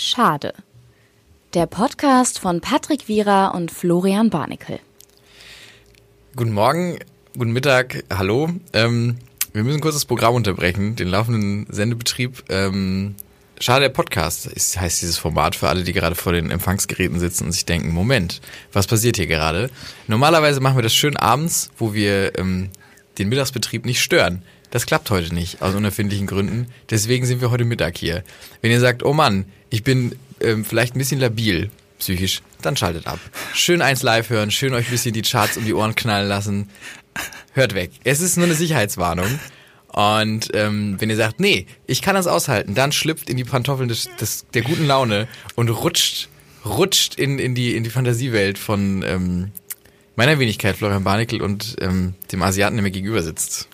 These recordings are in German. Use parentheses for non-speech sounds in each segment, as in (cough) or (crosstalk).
Schade. Der Podcast von Patrick Wierer und Florian Barnikel. Guten Morgen, guten Mittag, hallo. Ähm, wir müssen kurz das Programm unterbrechen, den laufenden Sendebetrieb. Ähm, Schade, der Podcast ist, heißt dieses Format für alle, die gerade vor den Empfangsgeräten sitzen und sich denken, Moment, was passiert hier gerade? Normalerweise machen wir das schön abends, wo wir ähm, den Mittagsbetrieb nicht stören. Das klappt heute nicht, aus unerfindlichen Gründen. Deswegen sind wir heute Mittag hier. Wenn ihr sagt, oh Mann, ich bin ähm, vielleicht ein bisschen labil, psychisch, dann schaltet ab. Schön eins live hören, schön euch ein bisschen die Charts um die Ohren knallen lassen. Hört weg. Es ist nur eine Sicherheitswarnung. Und ähm, wenn ihr sagt, nee, ich kann das aushalten, dann schlüpft in die Pantoffeln des, des, der guten Laune und rutscht, rutscht in, in, die, in die Fantasiewelt von ähm, meiner Wenigkeit, Florian Barnickel, und ähm, dem Asiaten, der mir gegenüber sitzt.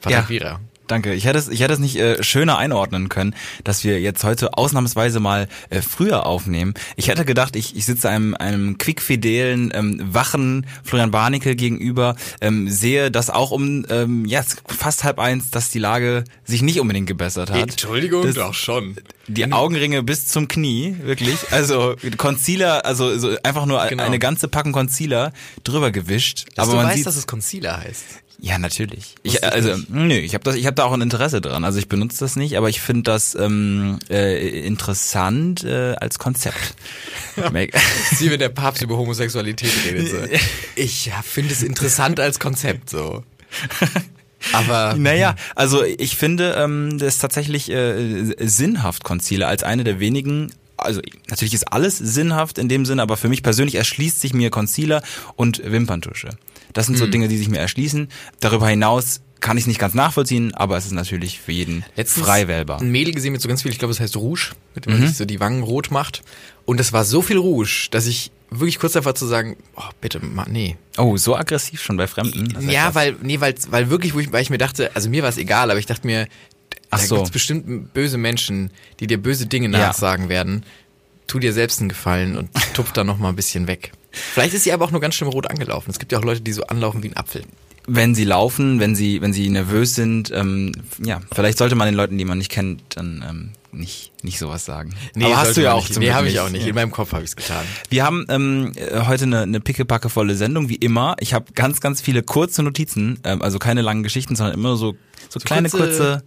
Patrick ja. Vierer. Danke. Ich hätte es, ich hätte es nicht äh, schöner einordnen können, dass wir jetzt heute ausnahmsweise mal äh, früher aufnehmen. Ich hätte gedacht, ich, ich sitze einem, einem quickfidelen, ähm, wachen Florian Barnickel gegenüber, ähm, sehe, dass auch um ähm, ja, fast halb eins, dass die Lage sich nicht unbedingt gebessert hat. Entschuldigung, das, doch schon. Die Augenringe bis zum Knie, wirklich. Also Concealer, also so einfach nur genau. eine ganze Packung Concealer drüber gewischt. Dass aber du man weißt, sieht, dass es Concealer heißt. Ja, natürlich. Ich, also, nö, ich habe das, ich habe da auch ein Interesse dran. Also ich benutze das nicht, aber ich finde das ähm, äh, interessant äh, als Konzept. (laughs) Sie, wenn der Papst über Homosexualität redet. So. (laughs) Ich finde es interessant als Konzept so. Aber naja, also ich finde ähm, das ist tatsächlich äh, sinnhaft Concealer als eine der wenigen also natürlich ist alles sinnhaft in dem Sinne, aber für mich persönlich erschließt sich mir Concealer und Wimperntusche. Das sind so mhm. Dinge, die sich mir erschließen. Darüber hinaus kann ich es nicht ganz nachvollziehen, aber es ist natürlich für jeden Letztens frei wählbar. ein Mädel gesehen mit so ganz viel, ich glaube, es heißt Rouge, mit dem man mhm. sich so die Wangen rot macht. Und es war so viel Rouge, dass ich wirklich kurz davor zu sagen, oh, bitte, nee. Oh, so aggressiv schon bei Fremden? Ja, weil, nee, weil, weil wirklich, ich, weil ich mir dachte, also mir war es egal, aber ich dachte mir, Ach da so. gibt's bestimmt böse Menschen, die dir böse Dinge nachsagen ja. werden. Tu dir selbst einen Gefallen und tupf da noch mal ein bisschen weg. Vielleicht ist sie aber auch nur ganz schlimm rot angelaufen. Es gibt ja auch Leute, die so anlaufen wie ein Apfel. Wenn sie laufen, wenn sie, wenn sie nervös sind, ähm, ja, vielleicht sollte man den Leuten, die man nicht kennt, dann ähm, nicht, nicht sowas sagen. Nee, aber hast du ja auch nicht. Nee, habe ich auch nicht. In meinem Kopf habe ich es getan. Wir haben ähm, heute eine, eine pickepackevolle Sendung, wie immer. Ich habe ganz, ganz viele kurze Notizen, ähm, also keine langen Geschichten, sondern immer so so, so kleine kurze. kurze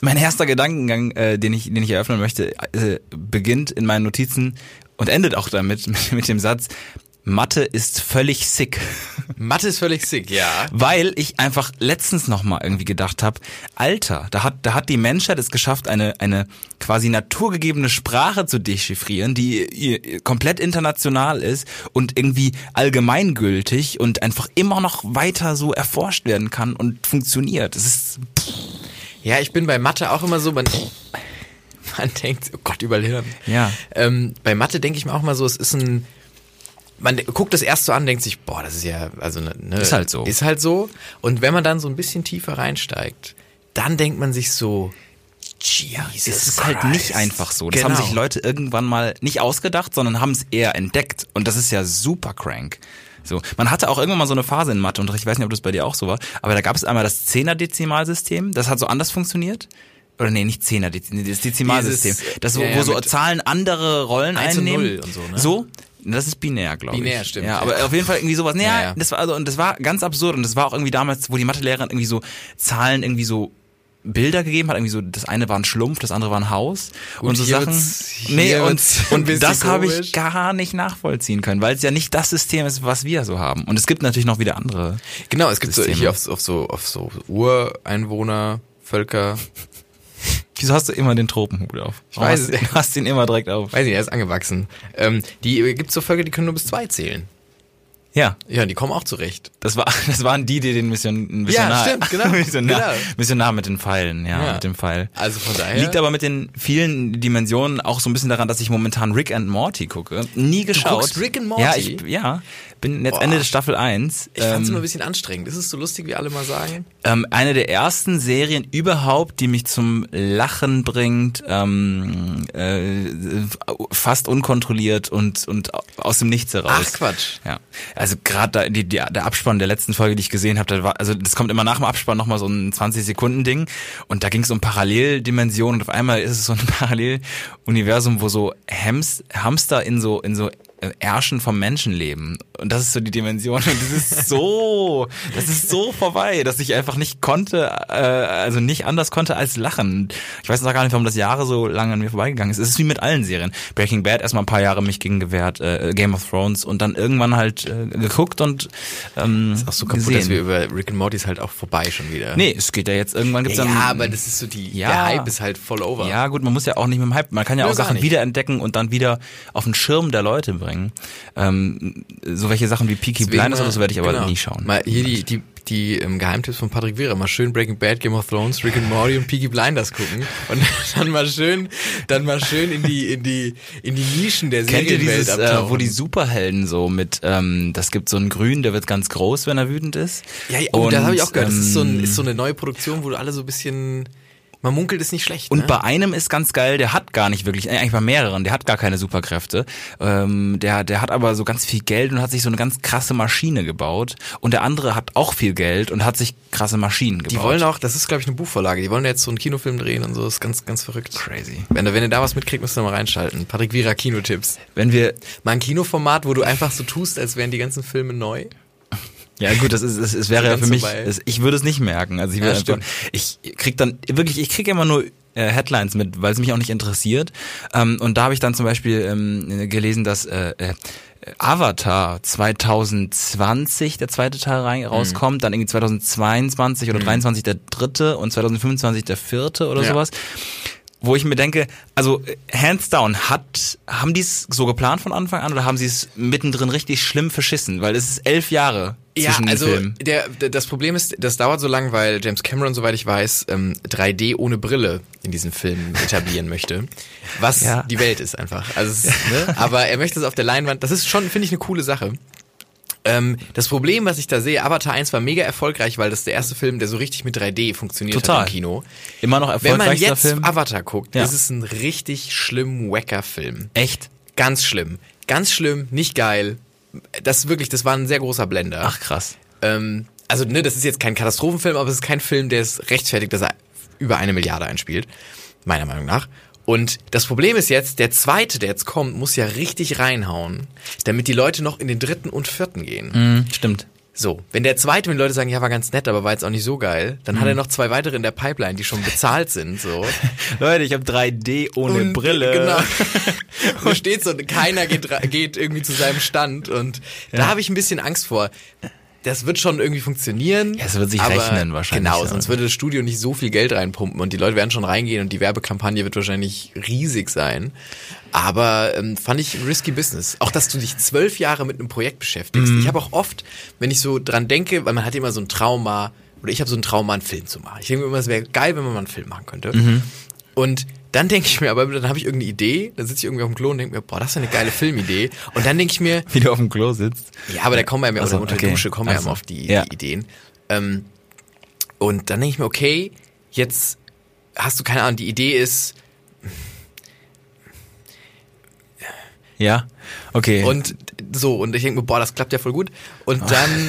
mein erster Gedankengang, äh, den ich, den ich eröffnen möchte, äh, beginnt in meinen Notizen und endet auch damit (laughs) mit, mit dem Satz: Mathe ist völlig sick. Mathe ist völlig sick, ja. Weil ich einfach letztens noch mal irgendwie gedacht habe, Alter, da hat da hat die Menschheit es geschafft, eine eine quasi naturgegebene Sprache zu dechiffrieren, die komplett international ist und irgendwie allgemeingültig und einfach immer noch weiter so erforscht werden kann und funktioniert. Es ist ja, ich bin bei Mathe auch immer so, man, man denkt, oh Gott, überall Ja. Ähm, bei Mathe denke ich mir auch mal so, es ist ein man guckt das erst so an, denkt sich, boah, das ist ja, also ne, ne, ist halt so. Ist halt so. Und wenn man dann so ein bisschen tiefer reinsteigt, dann denkt man sich so, Jesus es ist halt nicht einfach so. Das genau. haben sich Leute irgendwann mal nicht ausgedacht, sondern haben es eher entdeckt. Und das ist ja super crank. So, man hatte auch irgendwann mal so eine Phase in Mathe und ich weiß nicht, ob das bei dir auch so war, aber da gab es einmal das Zehner-Dezimalsystem, das hat so anders funktioniert oder nee, nicht Zehner, das Dezimalsystem. Das, wo, ja, ja, wo so Zahlen andere Rollen einnehmen. Und so, ne? so, das ist binär, glaube ich. Binär, stimmt. Ja, aber ja. auf jeden Fall irgendwie sowas. Nee, ja, ja. das war also und das war ganz absurd und das war auch irgendwie damals, wo die Mathelehrerin irgendwie so Zahlen irgendwie so Bilder gegeben hat, irgendwie so, das eine war ein Schlumpf, das andere war ein Haus und, und so Sachen. Nee, und, und das habe ich gar nicht nachvollziehen können, weil es ja nicht das System ist, was wir so haben. Und es gibt natürlich noch wieder andere. Genau, es gibt Systeme. so hier auf, auf so auf so Ureinwohner, Völker, Wieso hast du immer den Tropenhut auf? Ich weiß, du (laughs) hast ihn immer direkt auf. Weiß nicht, er ist angewachsen. Ähm, die gibt so Völker, die können nur bis zwei zählen. Ja. Ja, die kommen auch zurecht. Das war, (laughs) das waren die, die den Mission, Missionar, ja, stimmt, genau, (laughs) Missionar, genau. Missionar mit den Pfeilen, ja, ja, mit dem Pfeil. Also von daher. Liegt aber mit den vielen Dimensionen auch so ein bisschen daran, dass ich momentan Rick and Morty gucke. Nie geschaut. Du guckst Rick and Morty? Ja, ich, ja. Bin jetzt Boah. Ende der Staffel 1. Ich fand's ähm, immer ein bisschen anstrengend. Ist es so lustig, wie alle mal sagen? Ähm, eine der ersten Serien überhaupt, die mich zum Lachen bringt, ähm, äh, fast unkontrolliert und, und aus dem Nichts heraus. Ach Quatsch. Ja. Also gerade die, die, der Abspann der letzten Folge, die ich gesehen habe, war, also das kommt immer nach dem Abspann nochmal so ein 20-Sekunden-Ding und da ging es um Paralleldimensionen und auf einmal ist es so ein (laughs) Paralleluniversum, wo so Hams, Hamster in so, in so Ärschen vom Menschenleben. Und das ist so die Dimension. Und das ist so, (laughs) das ist so vorbei, dass ich einfach nicht konnte, äh, also nicht anders konnte als lachen. Ich weiß noch gar nicht, warum das Jahre so lange an mir vorbeigegangen ist. Es ist wie mit allen Serien. Breaking Bad erstmal ein paar Jahre mich gegen gewehrt, äh, Game of Thrones und dann irgendwann halt äh, geguckt und ähm, ist auch so kaputt, gesehen. dass wir über Rick and Morty ist halt auch vorbei schon wieder. Nee, es geht ja jetzt irgendwann gibt's ja, dann. Ja, aber das ist so die, ja, der Hype ist halt voll over. Ja, gut, man muss ja auch nicht mit dem Hype, man kann ja auch Sachen wiederentdecken und dann wieder auf den Schirm der Leute bringen. Ähm, so welche Sachen wie Peaky Blinders oder so werde ich aber genau. nie schauen. Mal hier die, die, die ähm, Geheimtipps von Patrick Vera. Mal schön Breaking Bad, Game of Thrones, Rick and Morty und Peaky Blinders gucken. Und (laughs) dann mal schön, dann mal schön in die, in die, in die Nischen der Kennt ihr dieses, äh, wo die Superhelden so mit, ähm, das gibt so einen Grün, der wird ganz groß, wenn er wütend ist. Ja, ja oh, und, das habe ich auch gehört. Das ist so, ein, ähm, ist so eine neue Produktion, wo du alle so ein bisschen man munkelt ist nicht schlecht. Und ne? bei einem ist ganz geil, der hat gar nicht wirklich, äh, eigentlich bei mehreren, der hat gar keine Superkräfte. Ähm, der, der hat aber so ganz viel Geld und hat sich so eine ganz krasse Maschine gebaut. Und der andere hat auch viel Geld und hat sich krasse Maschinen gebaut. Die wollen auch, das ist glaube ich eine Buchvorlage, die wollen jetzt so einen Kinofilm drehen und so, das ist ganz, ganz verrückt. Crazy. Wenn, wenn ihr da was mitkriegt, müsst ihr mal reinschalten. Patrick Vira Kinotipps. Wenn wir... Mal ein Kinoformat, wo du einfach so tust, als wären die ganzen Filme neu. Ja gut, das ist es, es wäre ja für mich, das, ich würde es nicht merken. Also ich, ja, einfach, ich krieg dann wirklich, ich krieg immer nur äh, Headlines mit, weil es mich auch nicht interessiert. Ähm, und da habe ich dann zum Beispiel ähm, gelesen, dass äh, äh, Avatar 2020 der zweite Teil rein, rauskommt, mhm. dann irgendwie 2022 oder mhm. 23 der dritte und 2025 der vierte oder ja. sowas wo ich mir denke, also hands down, hat, haben die es so geplant von Anfang an oder haben sie es mittendrin richtig schlimm verschissen? Weil es ist elf Jahre ja, also. Der, der, das Problem ist, das dauert so lang, weil James Cameron, soweit ich weiß, ähm, 3D ohne Brille in diesen Film etablieren möchte. Was ja. die Welt ist einfach. Also es, ne? Aber er möchte es auf der Leinwand. Das ist schon, finde ich, eine coole Sache. Ähm, das Problem, was ich da sehe, Avatar 1 war mega erfolgreich, weil das der erste Film, der so richtig mit 3D funktioniert Total. hat im Kino. Immer noch erfolgreich. Wenn man jetzt Film. Avatar guckt, ja. ist es ein richtig schlimm wacker Film. Echt? Ganz schlimm. Ganz schlimm, nicht geil. Das wirklich, das war ein sehr großer Blender. Ach krass. Ähm, also, ne, das ist jetzt kein Katastrophenfilm, aber es ist kein Film, der es rechtfertigt, dass er über eine Milliarde einspielt. Meiner Meinung nach. Und das Problem ist jetzt, der zweite, der jetzt kommt, muss ja richtig reinhauen, damit die Leute noch in den dritten und vierten gehen. Mm, stimmt. So, wenn der zweite, wenn Leute sagen, ja, war ganz nett, aber war jetzt auch nicht so geil, dann mhm. hat er noch zwei weitere in der Pipeline, die schon bezahlt sind, so. (laughs) Leute, ich habe 3D ohne und, Brille. Genau. (laughs) und steht so, und keiner geht, geht irgendwie zu seinem Stand und ja. da habe ich ein bisschen Angst vor das wird schon irgendwie funktionieren. Ja, es wird sich rechnen wahrscheinlich. Genau, sonst würde das Studio nicht so viel Geld reinpumpen und die Leute werden schon reingehen und die Werbekampagne wird wahrscheinlich riesig sein. Aber ähm, fand ich risky Business. Auch, dass du dich zwölf Jahre mit einem Projekt beschäftigst. Mhm. Ich habe auch oft, wenn ich so dran denke, weil man hat immer so ein Trauma, oder ich habe so ein Trauma, einen Film zu machen. Ich denke immer, es wäre geil, wenn man mal einen Film machen könnte. Mhm. Und dann denke ich mir, aber dann habe ich irgendeine Idee, dann sitze ich irgendwie auf dem Klo und denke mir, boah, das ist eine geile Filmidee. Und dann denke ich mir. Wie du auf dem Klo sitzt. Ja, aber da kommen wir ja also, unter okay. Dusche kommen wir also, ja auf die, ja. die Ideen. Ähm, und dann denke ich mir, okay, jetzt hast du keine Ahnung, die Idee ist. Ja, okay. Und so, und ich denke mir, boah, das klappt ja voll gut. Und dann.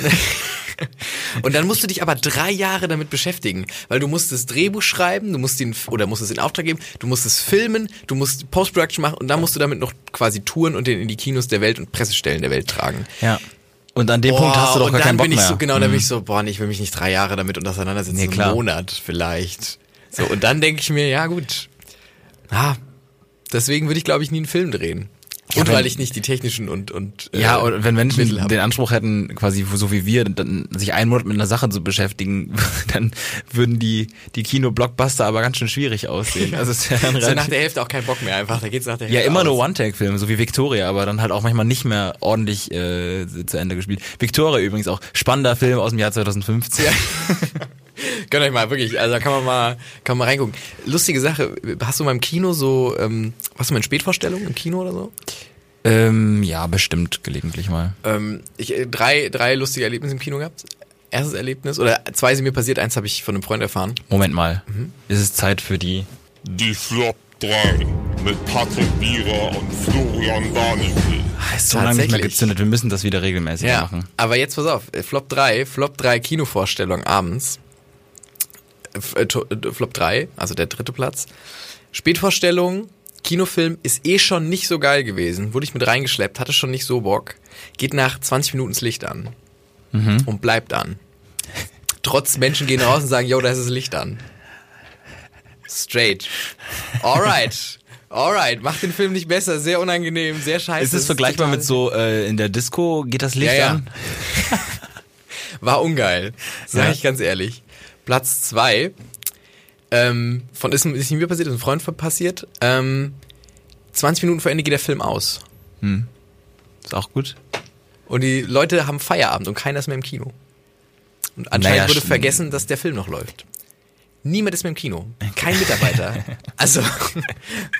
Und dann musst du dich aber drei Jahre damit beschäftigen, weil du musst das Drehbuch schreiben, du musst den oder musst es in Auftrag geben, du musst es filmen, du musst Post-Production machen und dann musst du damit noch quasi touren und den in die Kinos der Welt und Pressestellen der Welt tragen. Ja. Und an dem boah, Punkt hast du doch gar keinen Bock bin ich so genau, mhm. dann bin ich so, boah, nee, ich will mich nicht drei Jahre damit auseinandersetzen, nee, klar. einen Monat vielleicht. So und dann denke ich mir, ja gut, ah, deswegen würde ich glaube ich nie einen Film drehen. Und weil ich nicht die technischen und und äh, ja und wenn Menschen den Anspruch hätten quasi so wie wir dann sich einen Monat mit einer Sache zu beschäftigen (laughs) dann würden die die Kino Blockbuster aber ganz schön schwierig aussehen. Also es ist (laughs) ja so nach der Hälfte auch kein Bock mehr einfach da geht's nach der Hälfte ja immer aus. nur One Take Filme so wie Victoria aber dann halt auch manchmal nicht mehr ordentlich äh, zu Ende gespielt. Victoria übrigens auch spannender Film aus dem Jahr 2015 (laughs) ja. Gönnt euch mal, wirklich. Also da kann man mal, kann man mal reingucken. Lustige Sache, hast du mal im Kino so, ähm, hast du mal in Spätvorstellungen im Kino oder so? Ähm, ja, bestimmt, gelegentlich mal. Ähm, ich, äh, drei, drei lustige Erlebnisse im Kino gehabt. Erstes Erlebnis, oder zwei sind mir passiert, eins habe ich von einem Freund erfahren. Moment mal. Mhm. Ist es Zeit für die... Die Flop 3. mit Patrick Wierer und Florian Barnickel. Ist so lange nicht mehr gezündet, wir müssen das wieder regelmäßig ja, machen. Aber jetzt pass auf, Flop 3, Flop 3 Kinovorstellung abends. Äh, Flop 3, also der dritte Platz. Spätvorstellung, Kinofilm ist eh schon nicht so geil gewesen. Wurde ich mit reingeschleppt, hatte schon nicht so Bock. Geht nach 20 Minuten das Licht an. Mhm. Und bleibt an. Trotz Menschen gehen raus und sagen, yo, da ist das Licht an. Straight. Alright. Alright, macht den Film nicht besser, sehr unangenehm, sehr scheiße. Ist es vergleichbar mit so äh, in der Disco geht das Licht ja, ja. an? (laughs) War ungeil, sag ja. ich ganz ehrlich. Platz zwei ähm, von ist, ist nicht mir passiert, ist ein Freund passiert. Ähm, 20 Minuten vor Ende geht der Film aus. Hm. Ist auch gut. Und die Leute haben Feierabend und keiner ist mehr im Kino. Und anscheinend naja, wurde vergessen, dass der Film noch läuft. Niemand ist mehr im Kino. Kein Mitarbeiter. (laughs) Also,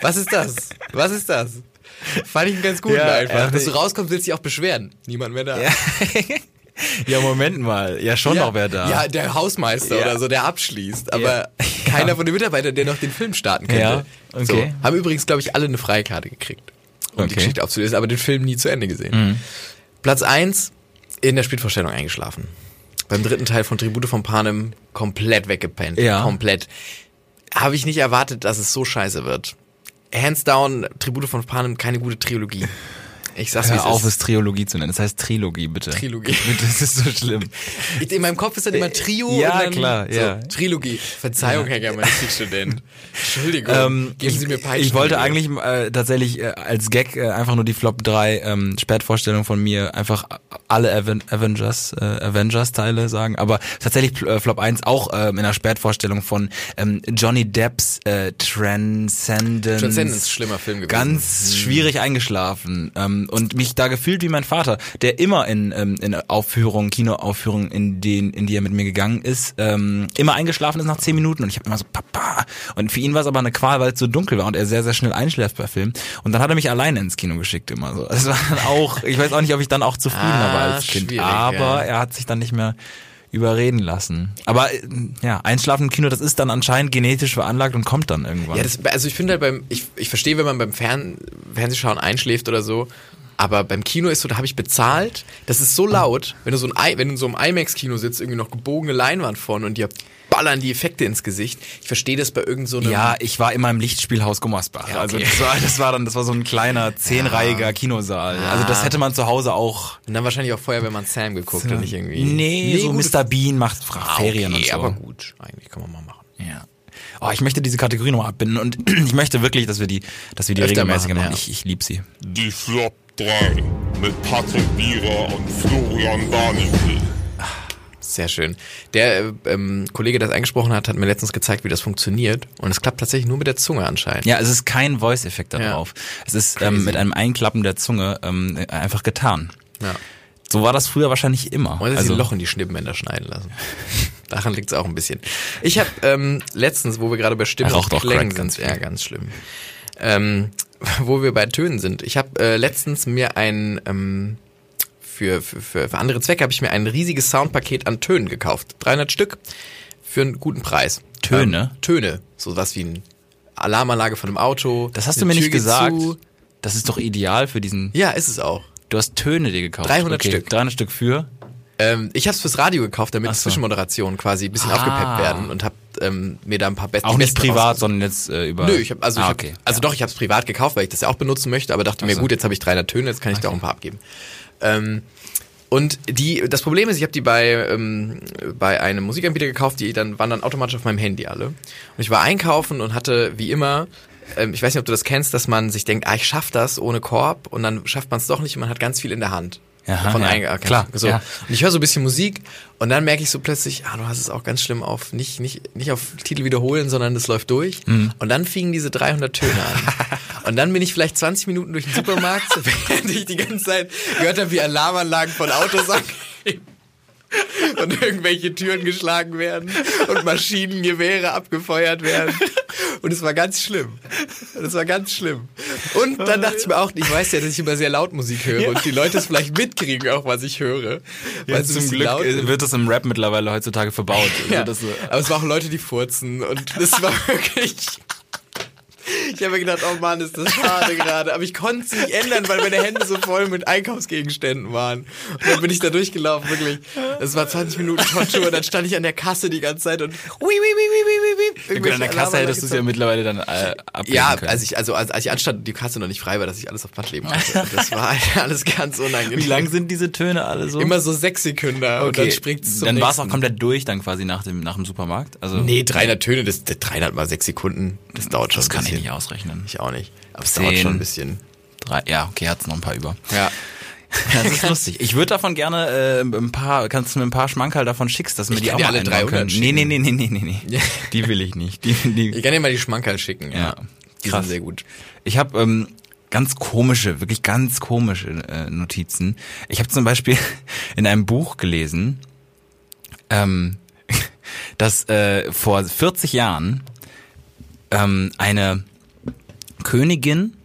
was ist das? Was ist das? Fand ich einen ganz guten ja, einfach. Dass du rauskommst, willst du dich auch beschweren. Niemand mehr da. Ja. (laughs) (laughs) ja, Moment mal. Ja, schon ja, noch wer da. Ja, der Hausmeister ja. oder so, der abschließt. Aber keiner von den Mitarbeitern, der noch den Film starten könnte. Ja, okay. So. Haben übrigens, glaube ich, alle eine Freikarte gekriegt, um okay. die Geschichte aufzulösen, aber den Film nie zu Ende gesehen. Mhm. Platz eins in der Spielvorstellung eingeschlafen beim dritten Teil von Tribute von Panem komplett weggepennt. Ja. Komplett. Habe ich nicht erwartet, dass es so scheiße wird. Hands down, Tribute von Panem, keine gute Trilogie. Ich sag's Hör auf, es Trilogie zu nennen. Das heißt Trilogie, bitte. Trilogie. (laughs) Bitte, das ist so schlimm. In meinem Kopf ist dann immer Trio ja, und dann klar, ja. So, Trilogie. Verzeihung, ja. Herr Germanistikstudent. (laughs) Entschuldigung, ähm, geben Sie mir Peitschen. Ich wollte eigentlich äh, tatsächlich äh, als Gag äh, einfach nur die Flop 3 ähm, Spätvorstellung von mir einfach alle Aven Avengers äh, Avengers Teile sagen, aber tatsächlich äh, Flop 1 auch äh, in der Spätvorstellung von ähm, Johnny Depps äh, Transcendence. Transcendence, schlimmer Film gewesen. Ganz mhm. schwierig eingeschlafen. Ähm, und mich da gefühlt wie mein Vater, der immer in, ähm, in Aufführungen, Kinoaufführungen, in, den, in die er mit mir gegangen ist, ähm, immer eingeschlafen ist nach zehn Minuten und ich habe immer so, Papa. Und für ihn war es aber eine Qual, weil es so dunkel war und er sehr, sehr schnell einschläft bei Filmen. Und dann hat er mich alleine ins Kino geschickt immer so. (laughs) Das war dann auch, ich weiß auch nicht, ob ich dann auch zufriedener ah, war als Kind, aber ja. er hat sich dann nicht mehr überreden lassen. Aber äh, ja, Einschlafen im Kino, das ist dann anscheinend genetisch veranlagt und kommt dann irgendwann. Ja, das, also ich finde halt beim, ich, ich verstehe, wenn man beim Fern, Fernsehschauen einschläft oder so, aber beim Kino ist so, da habe ich bezahlt. Das ist so laut, wenn du so ein, wenn du in so einem IMAX-Kino sitzt, irgendwie noch gebogene Leinwand vorne und dir ballern die Effekte ins Gesicht. Ich verstehe das bei irgendeinem. So ja, ich war immer im Lichtspielhaus Gummersbach. Ja, also okay. Also das war, das war dann, das war so ein kleiner zehnreihiger ja. Kinosaal. Ah. Also das hätte man zu Hause auch. Und dann wahrscheinlich auch vorher, wenn man Sam geguckt so, und nicht irgendwie. Nee, nee so Mr. Bean macht ah, Ferien okay, und so. aber gut. Eigentlich kann man mal machen. Ja. Oh, ich möchte diese Kategorie nochmal abbinden und (clears throat) ich möchte wirklich, dass wir die, dass wir die Öfter regelmäßig machen. machen. Ja. Ich, ich liebe sie. Die Flop 3 mit Patrick Wierer und Florian Barnickel. Sehr schön. Der ähm, Kollege, der das eingesprochen hat, hat mir letztens gezeigt, wie das funktioniert. Und es klappt tatsächlich nur mit der Zunge anscheinend. Ja, es ist kein Voice-Effekt darauf. Ja. Es ist ähm, mit einem Einklappen der Zunge ähm, einfach getan. Ja. So war das früher wahrscheinlich immer. Oder also ein Loch in die Schnittbänder schneiden lassen. (laughs) Daran liegt es auch ein bisschen. Ich habe ähm, letztens, wo wir gerade bei Stimmen und Klängen sind, ja ganz schlimm, ähm, (laughs) wo wir bei Tönen sind. Ich habe äh, letztens mir ein ähm, für, für, für andere Zwecke habe ich mir ein riesiges Soundpaket an Tönen gekauft. 300 Stück für einen guten Preis. Töne? Ähm, Töne. So was wie ein Alarmanlage von einem Auto. Das hast du mir Tür nicht gesagt. Zu. Das ist doch ideal für diesen. Ja, ist es auch. Du hast Töne dir gekauft. 300 okay. Stück. 300 Stück für? Ähm, ich habe es fürs Radio gekauft, damit so. Zwischenmoderationen quasi ein bisschen ah. aufgepeppt werden und habe ähm, mir da ein paar beste Auch nicht privat, sondern jetzt äh, über. Nö, ich habe also, ah, ich hab, also ja. doch, ich habe es privat gekauft, weil ich das ja auch benutzen möchte, aber dachte mir, gut, jetzt habe ich 300 Töne, jetzt kann ich okay. da auch ein paar abgeben. Ähm, und die, das Problem ist, ich habe die bei, ähm, bei einem Musikanbieter gekauft, die dann waren dann automatisch auf meinem Handy alle. Und ich war einkaufen und hatte wie immer ähm, ich weiß nicht, ob du das kennst, dass man sich denkt, ah, ich schaff das ohne Korb und dann schafft man es doch nicht und man hat ganz viel in der Hand. Aha, von ja, klar. So. Ja. Und ich höre so ein bisschen Musik und dann merke ich so plötzlich, ah, du hast es auch ganz schlimm auf, nicht, nicht, nicht auf Titel wiederholen, sondern es läuft durch. Mhm. Und dann fingen diese 300 Töne an. (laughs) und dann bin ich vielleicht 20 Minuten durch den Supermarkt, (laughs) während ich die ganze Zeit gehört habe, wie Alarmanlagen von Autos (laughs) angehen (laughs) und irgendwelche Türen geschlagen werden und Maschinengewehre abgefeuert werden. Und es war ganz schlimm. Das war ganz schlimm. Und dann dachte ich mir auch, ich weiß ja, dass ich immer sehr laut Musik höre ja. und die Leute es vielleicht mitkriegen, auch was ich höre. Ja, zum Glück wird das im Rap mittlerweile heutzutage verbaut. Ja. Also Aber es waren auch Leute, die furzen und es war (laughs) wirklich Ich habe mir gedacht, oh Mann, ist das schade gerade. Aber ich konnte es nicht ändern, weil meine Hände so voll mit Einkaufsgegenständen waren. Und dann bin ich da durchgelaufen, wirklich. Es war 20 Minuten Tortur und dann stand ich an der Kasse die ganze Zeit und ui, ui, ui. Gut, an der Kasse hättest du es ja mittlerweile dann äh, Ja, können. als ich, also als, als ich anstand, die Kasse noch nicht frei war, dass ich alles auf Band leben konnte. Das war alles ganz unangenehm. Wie lang sind diese Töne alle so? Immer so sechs Sekunden und dann springt es Dann war es auch komplett durch dann quasi nach dem, nach dem Supermarkt. Also Nee, 300 Töne, das, das 300 mal sechs Sekunden, das dauert schon das ein kann ich nicht ausrechnen. Ich auch nicht. Aber es dauert schon ein bisschen. Drei, ja, okay, hat's noch ein paar über. Ja. Das (laughs) ist lustig. Ich würde davon gerne äh, ein paar, kannst du mir ein paar Schmankerl davon schickst, dass wir Ich die auch dir mal alle 300 können. Nee, nee, nee, nee, nee, nee, nee. Die will ich nicht. Die, die, Ich kann dir mal die Schmankerl schicken. Ja. Ja. Die Krass. sind sehr gut. Ich habe ähm, ganz komische, wirklich ganz komische äh, Notizen. Ich habe zum Beispiel (laughs) in einem Buch gelesen, ähm, (laughs) dass äh, vor 40 Jahren ähm, eine Königin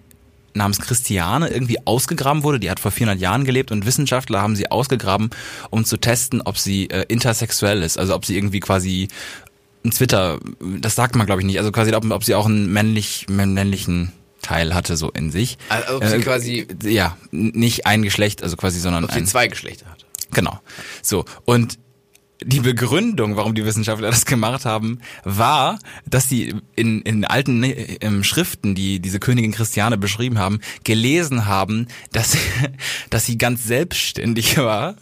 namens Christiane irgendwie ausgegraben wurde. Die hat vor 400 Jahren gelebt und Wissenschaftler haben sie ausgegraben, um zu testen, ob sie äh, intersexuell ist. Also ob sie irgendwie quasi ein Twitter, das sagt man glaube ich nicht. Also quasi, ob, ob sie auch einen männlich, männlichen Teil hatte so in sich. Also ob sie quasi- ja, nicht ein Geschlecht, also quasi, sondern Ob sie ein, zwei Geschlechter hat. Genau. So. Und die Begründung, warum die Wissenschaftler das gemacht haben, war, dass sie in, in alten äh, ähm, Schriften, die diese Königin Christiane beschrieben haben, gelesen haben, dass, (laughs) dass sie ganz selbstständig war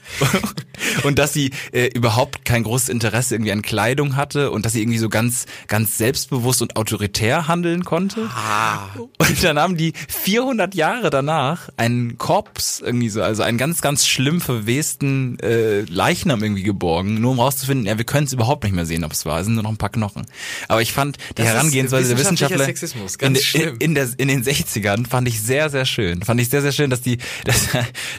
(laughs) und dass sie äh, überhaupt kein großes Interesse irgendwie an Kleidung hatte und dass sie irgendwie so ganz, ganz selbstbewusst und autoritär handeln konnte. Und dann haben die 400 Jahre danach einen Korps irgendwie so, also einen ganz, ganz schlimm verwesten äh, Leichnam irgendwie geborgen, nur um rauszufinden, ja, wir können es überhaupt nicht mehr sehen, ob es war. Es sind nur noch ein paar Knochen. Aber ich fand die Das Herangehensweise der Wissenschaftler in, in, in, der, in den 60ern fand ich sehr, sehr schön. Fand ich sehr, sehr schön, dass die, (laughs) dass,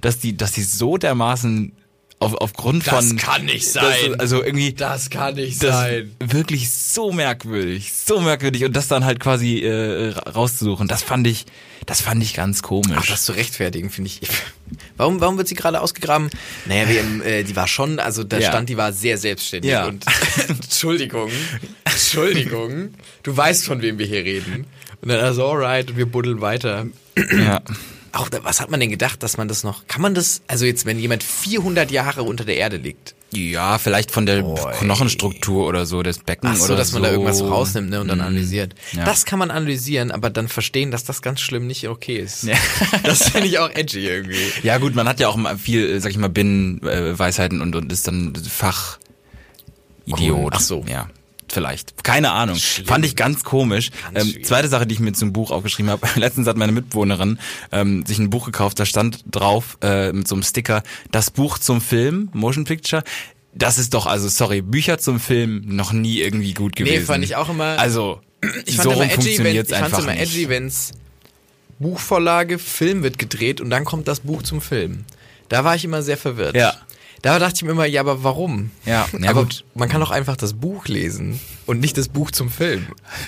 dass die, dass die so dermaßen auf, aufgrund Das von kann nicht sein. also irgendwie Das kann nicht das sein. wirklich so merkwürdig, so merkwürdig und das dann halt quasi äh, ra- rauszusuchen, das fand ich, das fand ich ganz komisch. Ach, das zu rechtfertigen, finde ich. (laughs) Warum, warum wird sie gerade ausgegraben? Naja, wir, im, äh, die war schon, also da Ja. stand, die war sehr selbstständig. Ja. Und (laughs) Entschuldigung, Entschuldigung, du weißt, von wem wir hier reden. Und dann also, alright, und wir buddeln weiter. ja. Auch, was hat man denn gedacht, dass man das noch, kann man das, also jetzt, wenn jemand 400 Jahre unter der Erde liegt, ja, vielleicht von der Oi. Knochenstruktur oder so des Beckens Ach so, oder dass man so. da irgendwas rausnimmt ne, und dann Mhm. analysiert. Ja. Das kann man analysieren, aber dann verstehen, dass das ganz schlimm nicht okay ist. Ja. (laughs) Das finde ich auch edgy irgendwie. Ja gut, man hat ja auch viel, äh, sag ich mal, Binnenweisheiten und, und ist dann Fachidiot. Cool. Ach so. Ja. Vielleicht. Keine Ahnung. Schlimm. Fand ich ganz komisch. Ganz ähm, zweite Sache, die ich mir zum Buch aufgeschrieben habe. (laughs) Letztens hat meine Mitbewohnerin ähm, sich ein Buch gekauft, da stand drauf äh, mit so einem Sticker, das Buch zum Film, Motion Picture. Das ist doch, also sorry, Bücher zum Film noch nie irgendwie gut gewesen. Nee, fand ich auch immer. Also, ich fand so immer edgy, wenn, ich fand's immer nicht. edgy, wenn's Buchvorlage, Film wird gedreht und dann kommt das Buch zum Film. Da war ich immer sehr verwirrt. Ja. Da dachte ich mir immer, ja, aber warum? Ja, ja aber gut. man kann doch einfach das Buch lesen und nicht das Buch zum Film.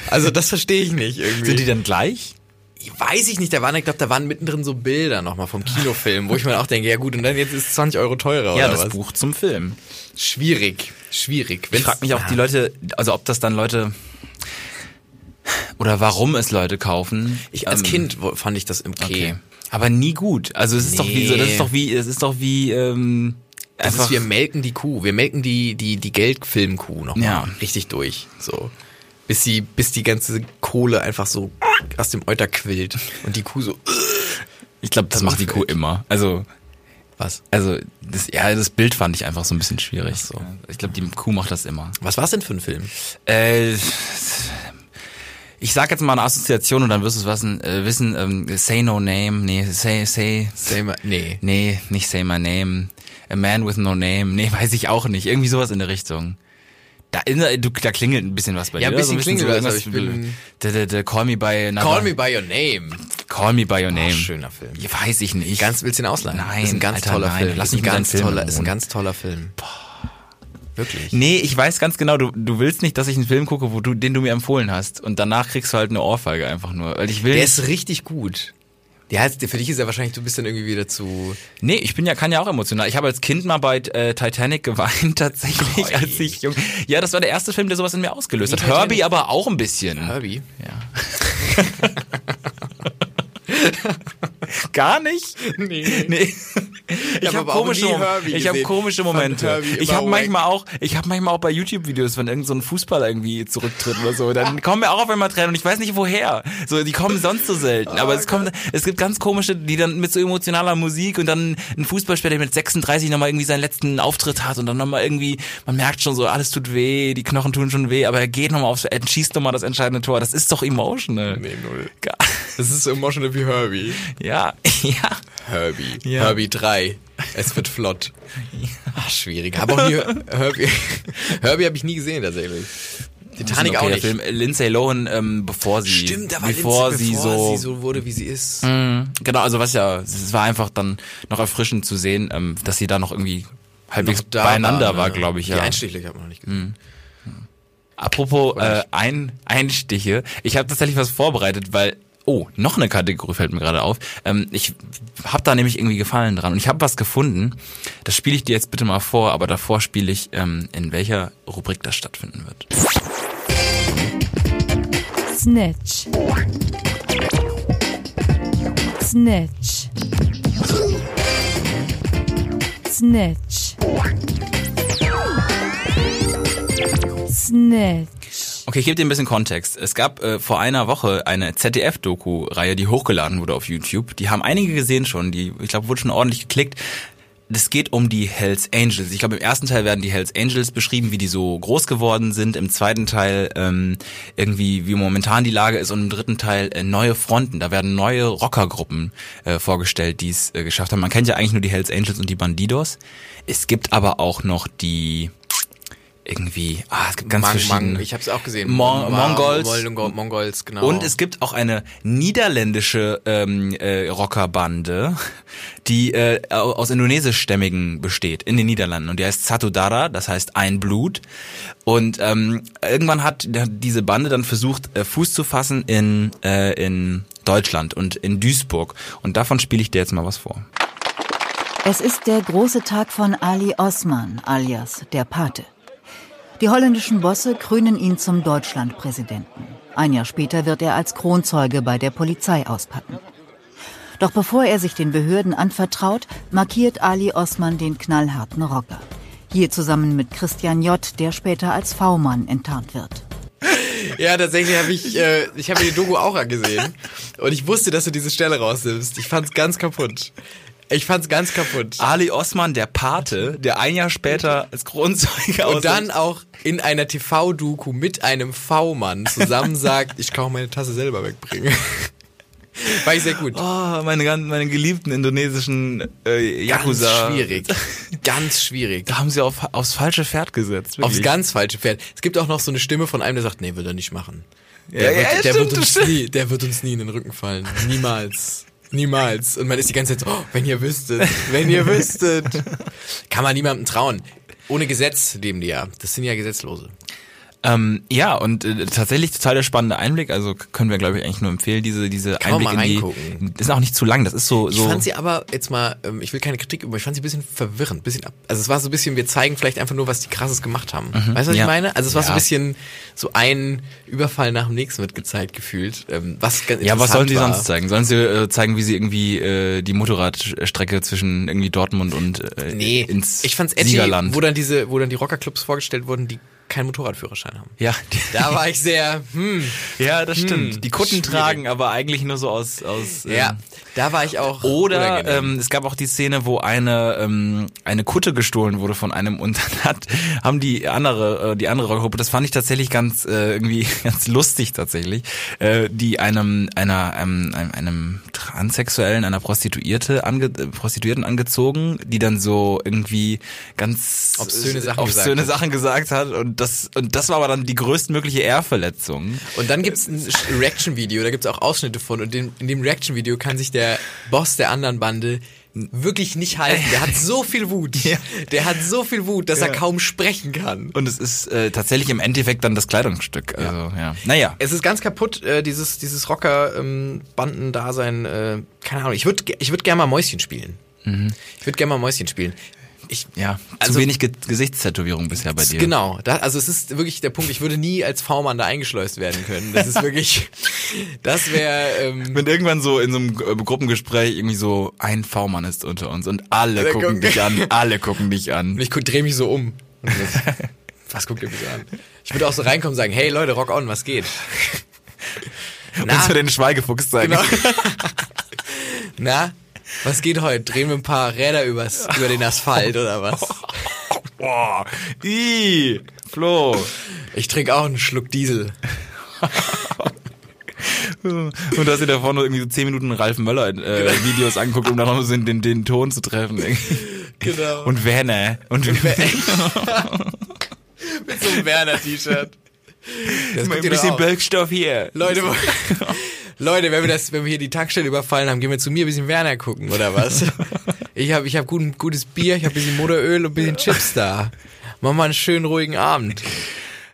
Also das verstehe ich nicht irgendwie. Sind die denn gleich? Weiß ich nicht, da waren, ich glaube, da waren mittendrin so Bilder nochmal vom Kinofilm, wo ich mir auch denke, ja gut, und dann jetzt ist es 20 Euro teurer Ja, oder das was? Buch zum Film. Schwierig, schwierig. Ich frage mich auch die Leute, also ob das dann Leute oder warum es Leute kaufen. Ich, als Ähm, Kind fand ich das okay. Okay. Aber nie gut. Also es ist doch wie so, das Nee. ist doch wie, es ist doch wie ähm, Das ist, wir melken die Kuh. Wir melken die, die, die Geldfilmkuh nochmal Ja. richtig durch. So. Bis sie, bis die ganze Kohle einfach so aus dem Euter quillt. Und die Kuh so, (laughs) ich glaube, das macht die Kuh immer. Also was? also das ja, das Bild fand ich einfach so ein bisschen schwierig. Ach so. Ich glaube, die Kuh macht das immer. Was war's denn für ein Film? Äh, ich sag jetzt mal eine Assoziation und dann wirst du es wissen, äh, wissen ähm, Say No Name, nee, Say, Say, Say mal, nee. nee, nicht Say My Name, A Man With No Name, nee, weiß ich auch nicht, irgendwie sowas in der Richtung. Da, du, da klingelt ein bisschen was bei Ja, dir. ein bisschen oder? klingelt was, irgendwas- ich bin- The, the, the Call Me By Another, Call Me By Your Name. Call Me By Your Name. schöner Film. Ja, weiß ich nicht. Ganz, willst du ihn ausleihen? Nein, Ist ein ganz Alter, toller nein. Film. Lass mich ein ganz Filmen toller, ist ein ganz toller Film. Wirklich. Nee, ich weiß ganz genau, du, du willst nicht, dass ich einen Film gucke, wo du, den du mir empfohlen hast. Und danach kriegst du halt eine Ohrfeige einfach nur. Weil ich will Der ist richtig gut. Der heißt, für dich ist er wahrscheinlich, du bist dann irgendwie wieder zu. Nee, ich bin ja, kann ja auch emotional. Ich habe als Kind mal bei äh, Titanic geweint, (laughs) tatsächlich, Oi. als ich jung. Ja, das war der erste Film, der sowas in mir ausgelöst Wie hat. Titanic? Herbie aber auch ein bisschen. Herbie. Ja. (laughs) Gar nicht? Nee. Nee. Ich hab habe auch komische, ich hab komische Momente. Ich habe manchmal auch, ich habe manchmal auch bei YouTube-Videos, wenn irgend so ein Fußballer irgendwie zurücktritt oder so, dann (laughs) kommen mir auch auf einmal Tränen und ich weiß nicht woher. So, die kommen sonst so selten. Aber es kommt, es gibt ganz komische, die dann mit so emotionaler Musik und dann ein Fußballspieler, der mit 36 nochmal irgendwie seinen letzten Auftritt hat und dann nochmal irgendwie, man merkt schon so, alles tut weh, die Knochen tun schon weh, aber er geht nochmal aufs, er schießt nochmal das entscheidende Tor. Das ist doch emotional. Nee, null. Das ist so emotional wie Herbie. Ja, (laughs) ja. Herbie. Ja. Herbie 3. Es wird flott. (laughs) Ach, schwierig. Habe auch nie Herbie. (laughs) Herbie habe ich nie gesehen tatsächlich. Titanic okay, auch der nicht. Film Lindsay Lohan, ähm, bevor sie, Stimmt, da war bevor Lindsay, sie bevor so, sie so wurde, wie sie ist. Mhm, genau, also was ja, es war einfach dann noch erfrischend zu sehen, ähm, dass sie da noch irgendwie halbwegs Noch beieinander war, ne? glaube ich, Die ja. Einstichlich hat man noch nicht gesehen. Apropos Oder äh, ein, Einstiche, ich habe tatsächlich was vorbereitet, weil Oh, noch eine Kategorie fällt mir gerade auf. Ähm, ich habe da nämlich irgendwie Gefallen dran und ich habe was gefunden. Das spiele ich dir jetzt bitte mal vor, aber davor spiele ich, ähm, in welcher Rubrik das stattfinden wird. Snitch. Snitch. Snitch. Snitch. Okay, ich gebe dir ein bisschen Kontext. Es gab äh, vor einer Woche eine ZDF-Doku-Reihe, die hochgeladen wurde auf YouTube. Die haben einige gesehen schon, die, ich glaube, wurde schon ordentlich geklickt. Das geht um die Hells Angels. Ich glaube, im ersten Teil werden die Hells Angels beschrieben, wie die so groß geworden sind. Im zweiten Teil ähm, irgendwie, wie momentan die Lage ist. Und im dritten Teil äh, neue Fronten. Da werden neue Rockergruppen äh, vorgestellt, die es äh, geschafft haben. Man kennt ja eigentlich nur die Hells Angels und die Bandidos. Es gibt aber auch noch die irgendwie, ah, es gibt ganz Mang, verschiedene. Mang, ich habe es auch gesehen. Mon- Mongols. Mongo- Mongols, genau. Und es gibt auch eine niederländische ähm, äh, Rockerbande, die äh, aus indonesischstämmigen besteht, in den Niederlanden. Und die heißt Satudara, das heißt ein Blut. Und ähm, irgendwann hat diese Bande dann versucht, äh, Fuß zu fassen in, äh, in Deutschland und in Duisburg. Und davon spiele ich dir jetzt mal was vor. Es ist der große Tag von Ali Osman, alias der Pate. Die holländischen Bosse krönen ihn zum Deutschlandpräsidenten. Ein Jahr später wird er als Kronzeuge bei der Polizei auspacken. Doch bevor er sich den Behörden anvertraut, markiert Ali Osman den knallharten Rocker. Hier zusammen mit Christian J., der später als V-Mann enttarnt wird. Ja, tatsächlich habe ich, äh, ich habe mir die Doku auch angesehen und ich wusste, dass du diese Stelle rausnimmst. Ich fand's ganz kaputt. Ich fand's ganz kaputt. Ali Osman, der Pate, der ein Jahr später als Kronzeuge Und dann auch in einer TV-Doku mit einem V-Mann zusammen (laughs) sagt, ich kann auch meine Tasse selber wegbringen. (laughs) War ich sehr gut. Oh, meine, meine geliebten indonesischen äh, Ganz Yakuza. schwierig. Ganz schwierig. Da haben sie auf, aufs falsche Pferd gesetzt. Aufs wirklich. ganz falsche Pferd. Es gibt auch noch so eine Stimme von einem, der sagt, nee, will er nicht machen. Der, Ja, wird, ja, der, stimmt, wird uns nie, der wird uns nie in den Rücken fallen. Niemals. Niemals. Und man ist die ganze Zeit so, oh, wenn ihr wüsstet, wenn ihr wüsstet. (laughs) Kann man niemandem trauen. Ohne Gesetz leben die ja. Das sind ja Gesetzlose. Ähm, ja, und äh, tatsächlich total der spannende Einblick. Also können wir, glaube ich, eigentlich nur empfehlen, diese, diese Kann Einblick mal in die. Ist auch nicht zu lang. Das ist so. Ich so fand sie aber jetzt mal, ähm, ich will keine Kritik über, ich fand sie ein bisschen verwirrend, bisschen ab, also es war so ein bisschen, wir zeigen vielleicht einfach nur, was die krasses gemacht haben. weißt du, was Mhm. ja. ich meine? Also es war so ein Ja. bisschen so ein Überfall nach dem nächsten wird gezeigt gefühlt. Ähm, was ja, was sollen war. sonst zeigen? Sollen sie äh, zeigen, wie sie irgendwie äh, die Motorradstrecke zwischen irgendwie Dortmund und äh, Nee, ins ich fand's edgy, Siegerland? wo dann diese, wo dann die Rockerclubs vorgestellt wurden, die keinen Motorradführerschein haben. ja, Da war ich sehr, hm, ja, das stimmt. Hm, die Kutten schwierig. tragen, aber eigentlich nur so aus aus ähm, ja, da war ich auch. Oder ähm, es gab auch die Szene, wo eine ähm, eine Kutte gestohlen wurde von einem und dann hat haben die andere äh, die andere Rockgruppe, das fand ich tatsächlich ganz äh, irgendwie (laughs) ganz lustig tatsächlich, äh, die einem einer ähm, einem, einem Transsexuellen, einer Prostituierte ange, äh, Prostituierten angezogen, die dann so irgendwie ganz Obszöne Sachen obszöne gesagt. Sachen gesagt hat und das und das war aber dann die größtmögliche Ehrverletzung. Und dann gibt's ein Reaction-Video, da gibt's auch Ausschnitte von und in, dem Reaction-Video kann sich der Boss der anderen Bande wirklich nicht halten. Der hat so viel Wut. (laughs) Der hat so viel Wut, dass er kaum sprechen kann. Und es ist äh, tatsächlich im Endeffekt dann das Kleidungsstück. Also ja. Naja. Es ist ganz kaputt, äh, dieses, dieses Rocker-Banden-Dasein. Äh, keine Ahnung, ich würde ich würd gerne mal Mäuschen spielen. Ich würde gerne mal Mäuschen spielen. Ich, Ja, Also- zu wenig Ge Gesichtstätowierung bisher bei dir. Genau, da, also es ist wirklich der Punkt, ich würde nie als V-Mann da eingeschleust werden können. Das ist wirklich, (laughs) das wäre, ähm, Wenn irgendwann so in so einem äh, Gruppengespräch irgendwie so ein V-Mann ist unter uns und alle gucken gucken- dich an, alle gucken dich an. und (laughs) ich drehe mich so um. Und Was guckt ihr mich so an? Ich würde auch so reinkommen und sagen, hey Leute, rock on, was geht? (laughs) Willst du den Schweigefuchs zeigen? Genau. Na, was geht heute? Drehen wir ein paar Räder übers, über den Asphalt oder was? (laughs) Boah, ii, Flo. Ich trinke auch einen Schluck Diesel. (laughs) Und du hast dir davor nur irgendwie so 10 Minuten Ralf Möller äh, Videos angeguckt, um dann noch so den, den Ton zu treffen. irgendwie. Genau. Und Werner. Und, (laughs) Mit so einem Werner-T-Shirt. Das ein bisschen. Bölkstoff hier. Leute, wo- Leute, wenn wir das, wenn wir hier die Tankstelle überfallen haben, gehen wir zu mir ein bisschen Werner gucken, oder was? Ich (laughs) habe ich hab gut, gutes Bier, ich habe ein bisschen Motoröl und ein bisschen Chips da. Mach mal einen schönen ruhigen Abend.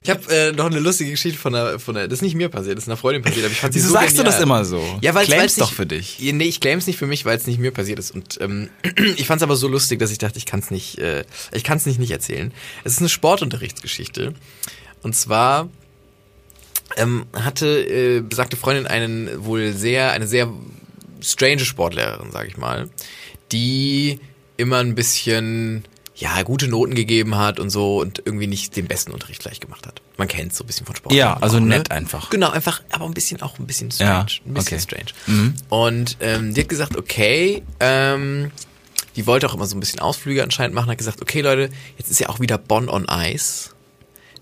Ich habe äh, noch eine lustige Geschichte von einer, von einer, das ist nicht mir passiert, das ist einer Freundin passiert, aber ich fand sie Wieso so sagst du genial. das immer so? Ja, weil Claim's es doch für dich. Nee, ich claim's nicht für mich, weil es nicht mir passiert ist. Und ähm, (clears throat) ich fand's aber so lustig, dass ich dachte, ich kann's nicht, äh, ich kann's nicht nicht erzählen. Es ist eine Sportunterrichtsgeschichte. Und zwar ähm, hatte äh, besagte Freundin einen wohl sehr, eine sehr strange Sportlehrerin, sag ich mal, die immer ein bisschen ja, gute Noten gegeben hat und so und irgendwie nicht den besten Unterricht gleich gemacht hat. Man kennt so ein bisschen von Sport. Ja, also nett einfach. Genau, einfach, aber ein bisschen auch ein bisschen Ja, strange. ein bisschen okay. strange. Und ähm, die hat gesagt, okay, ähm, die wollte auch immer so ein bisschen Ausflüge anscheinend machen, hat gesagt, okay Leute, jetzt ist ja auch wieder Bonn on Ice.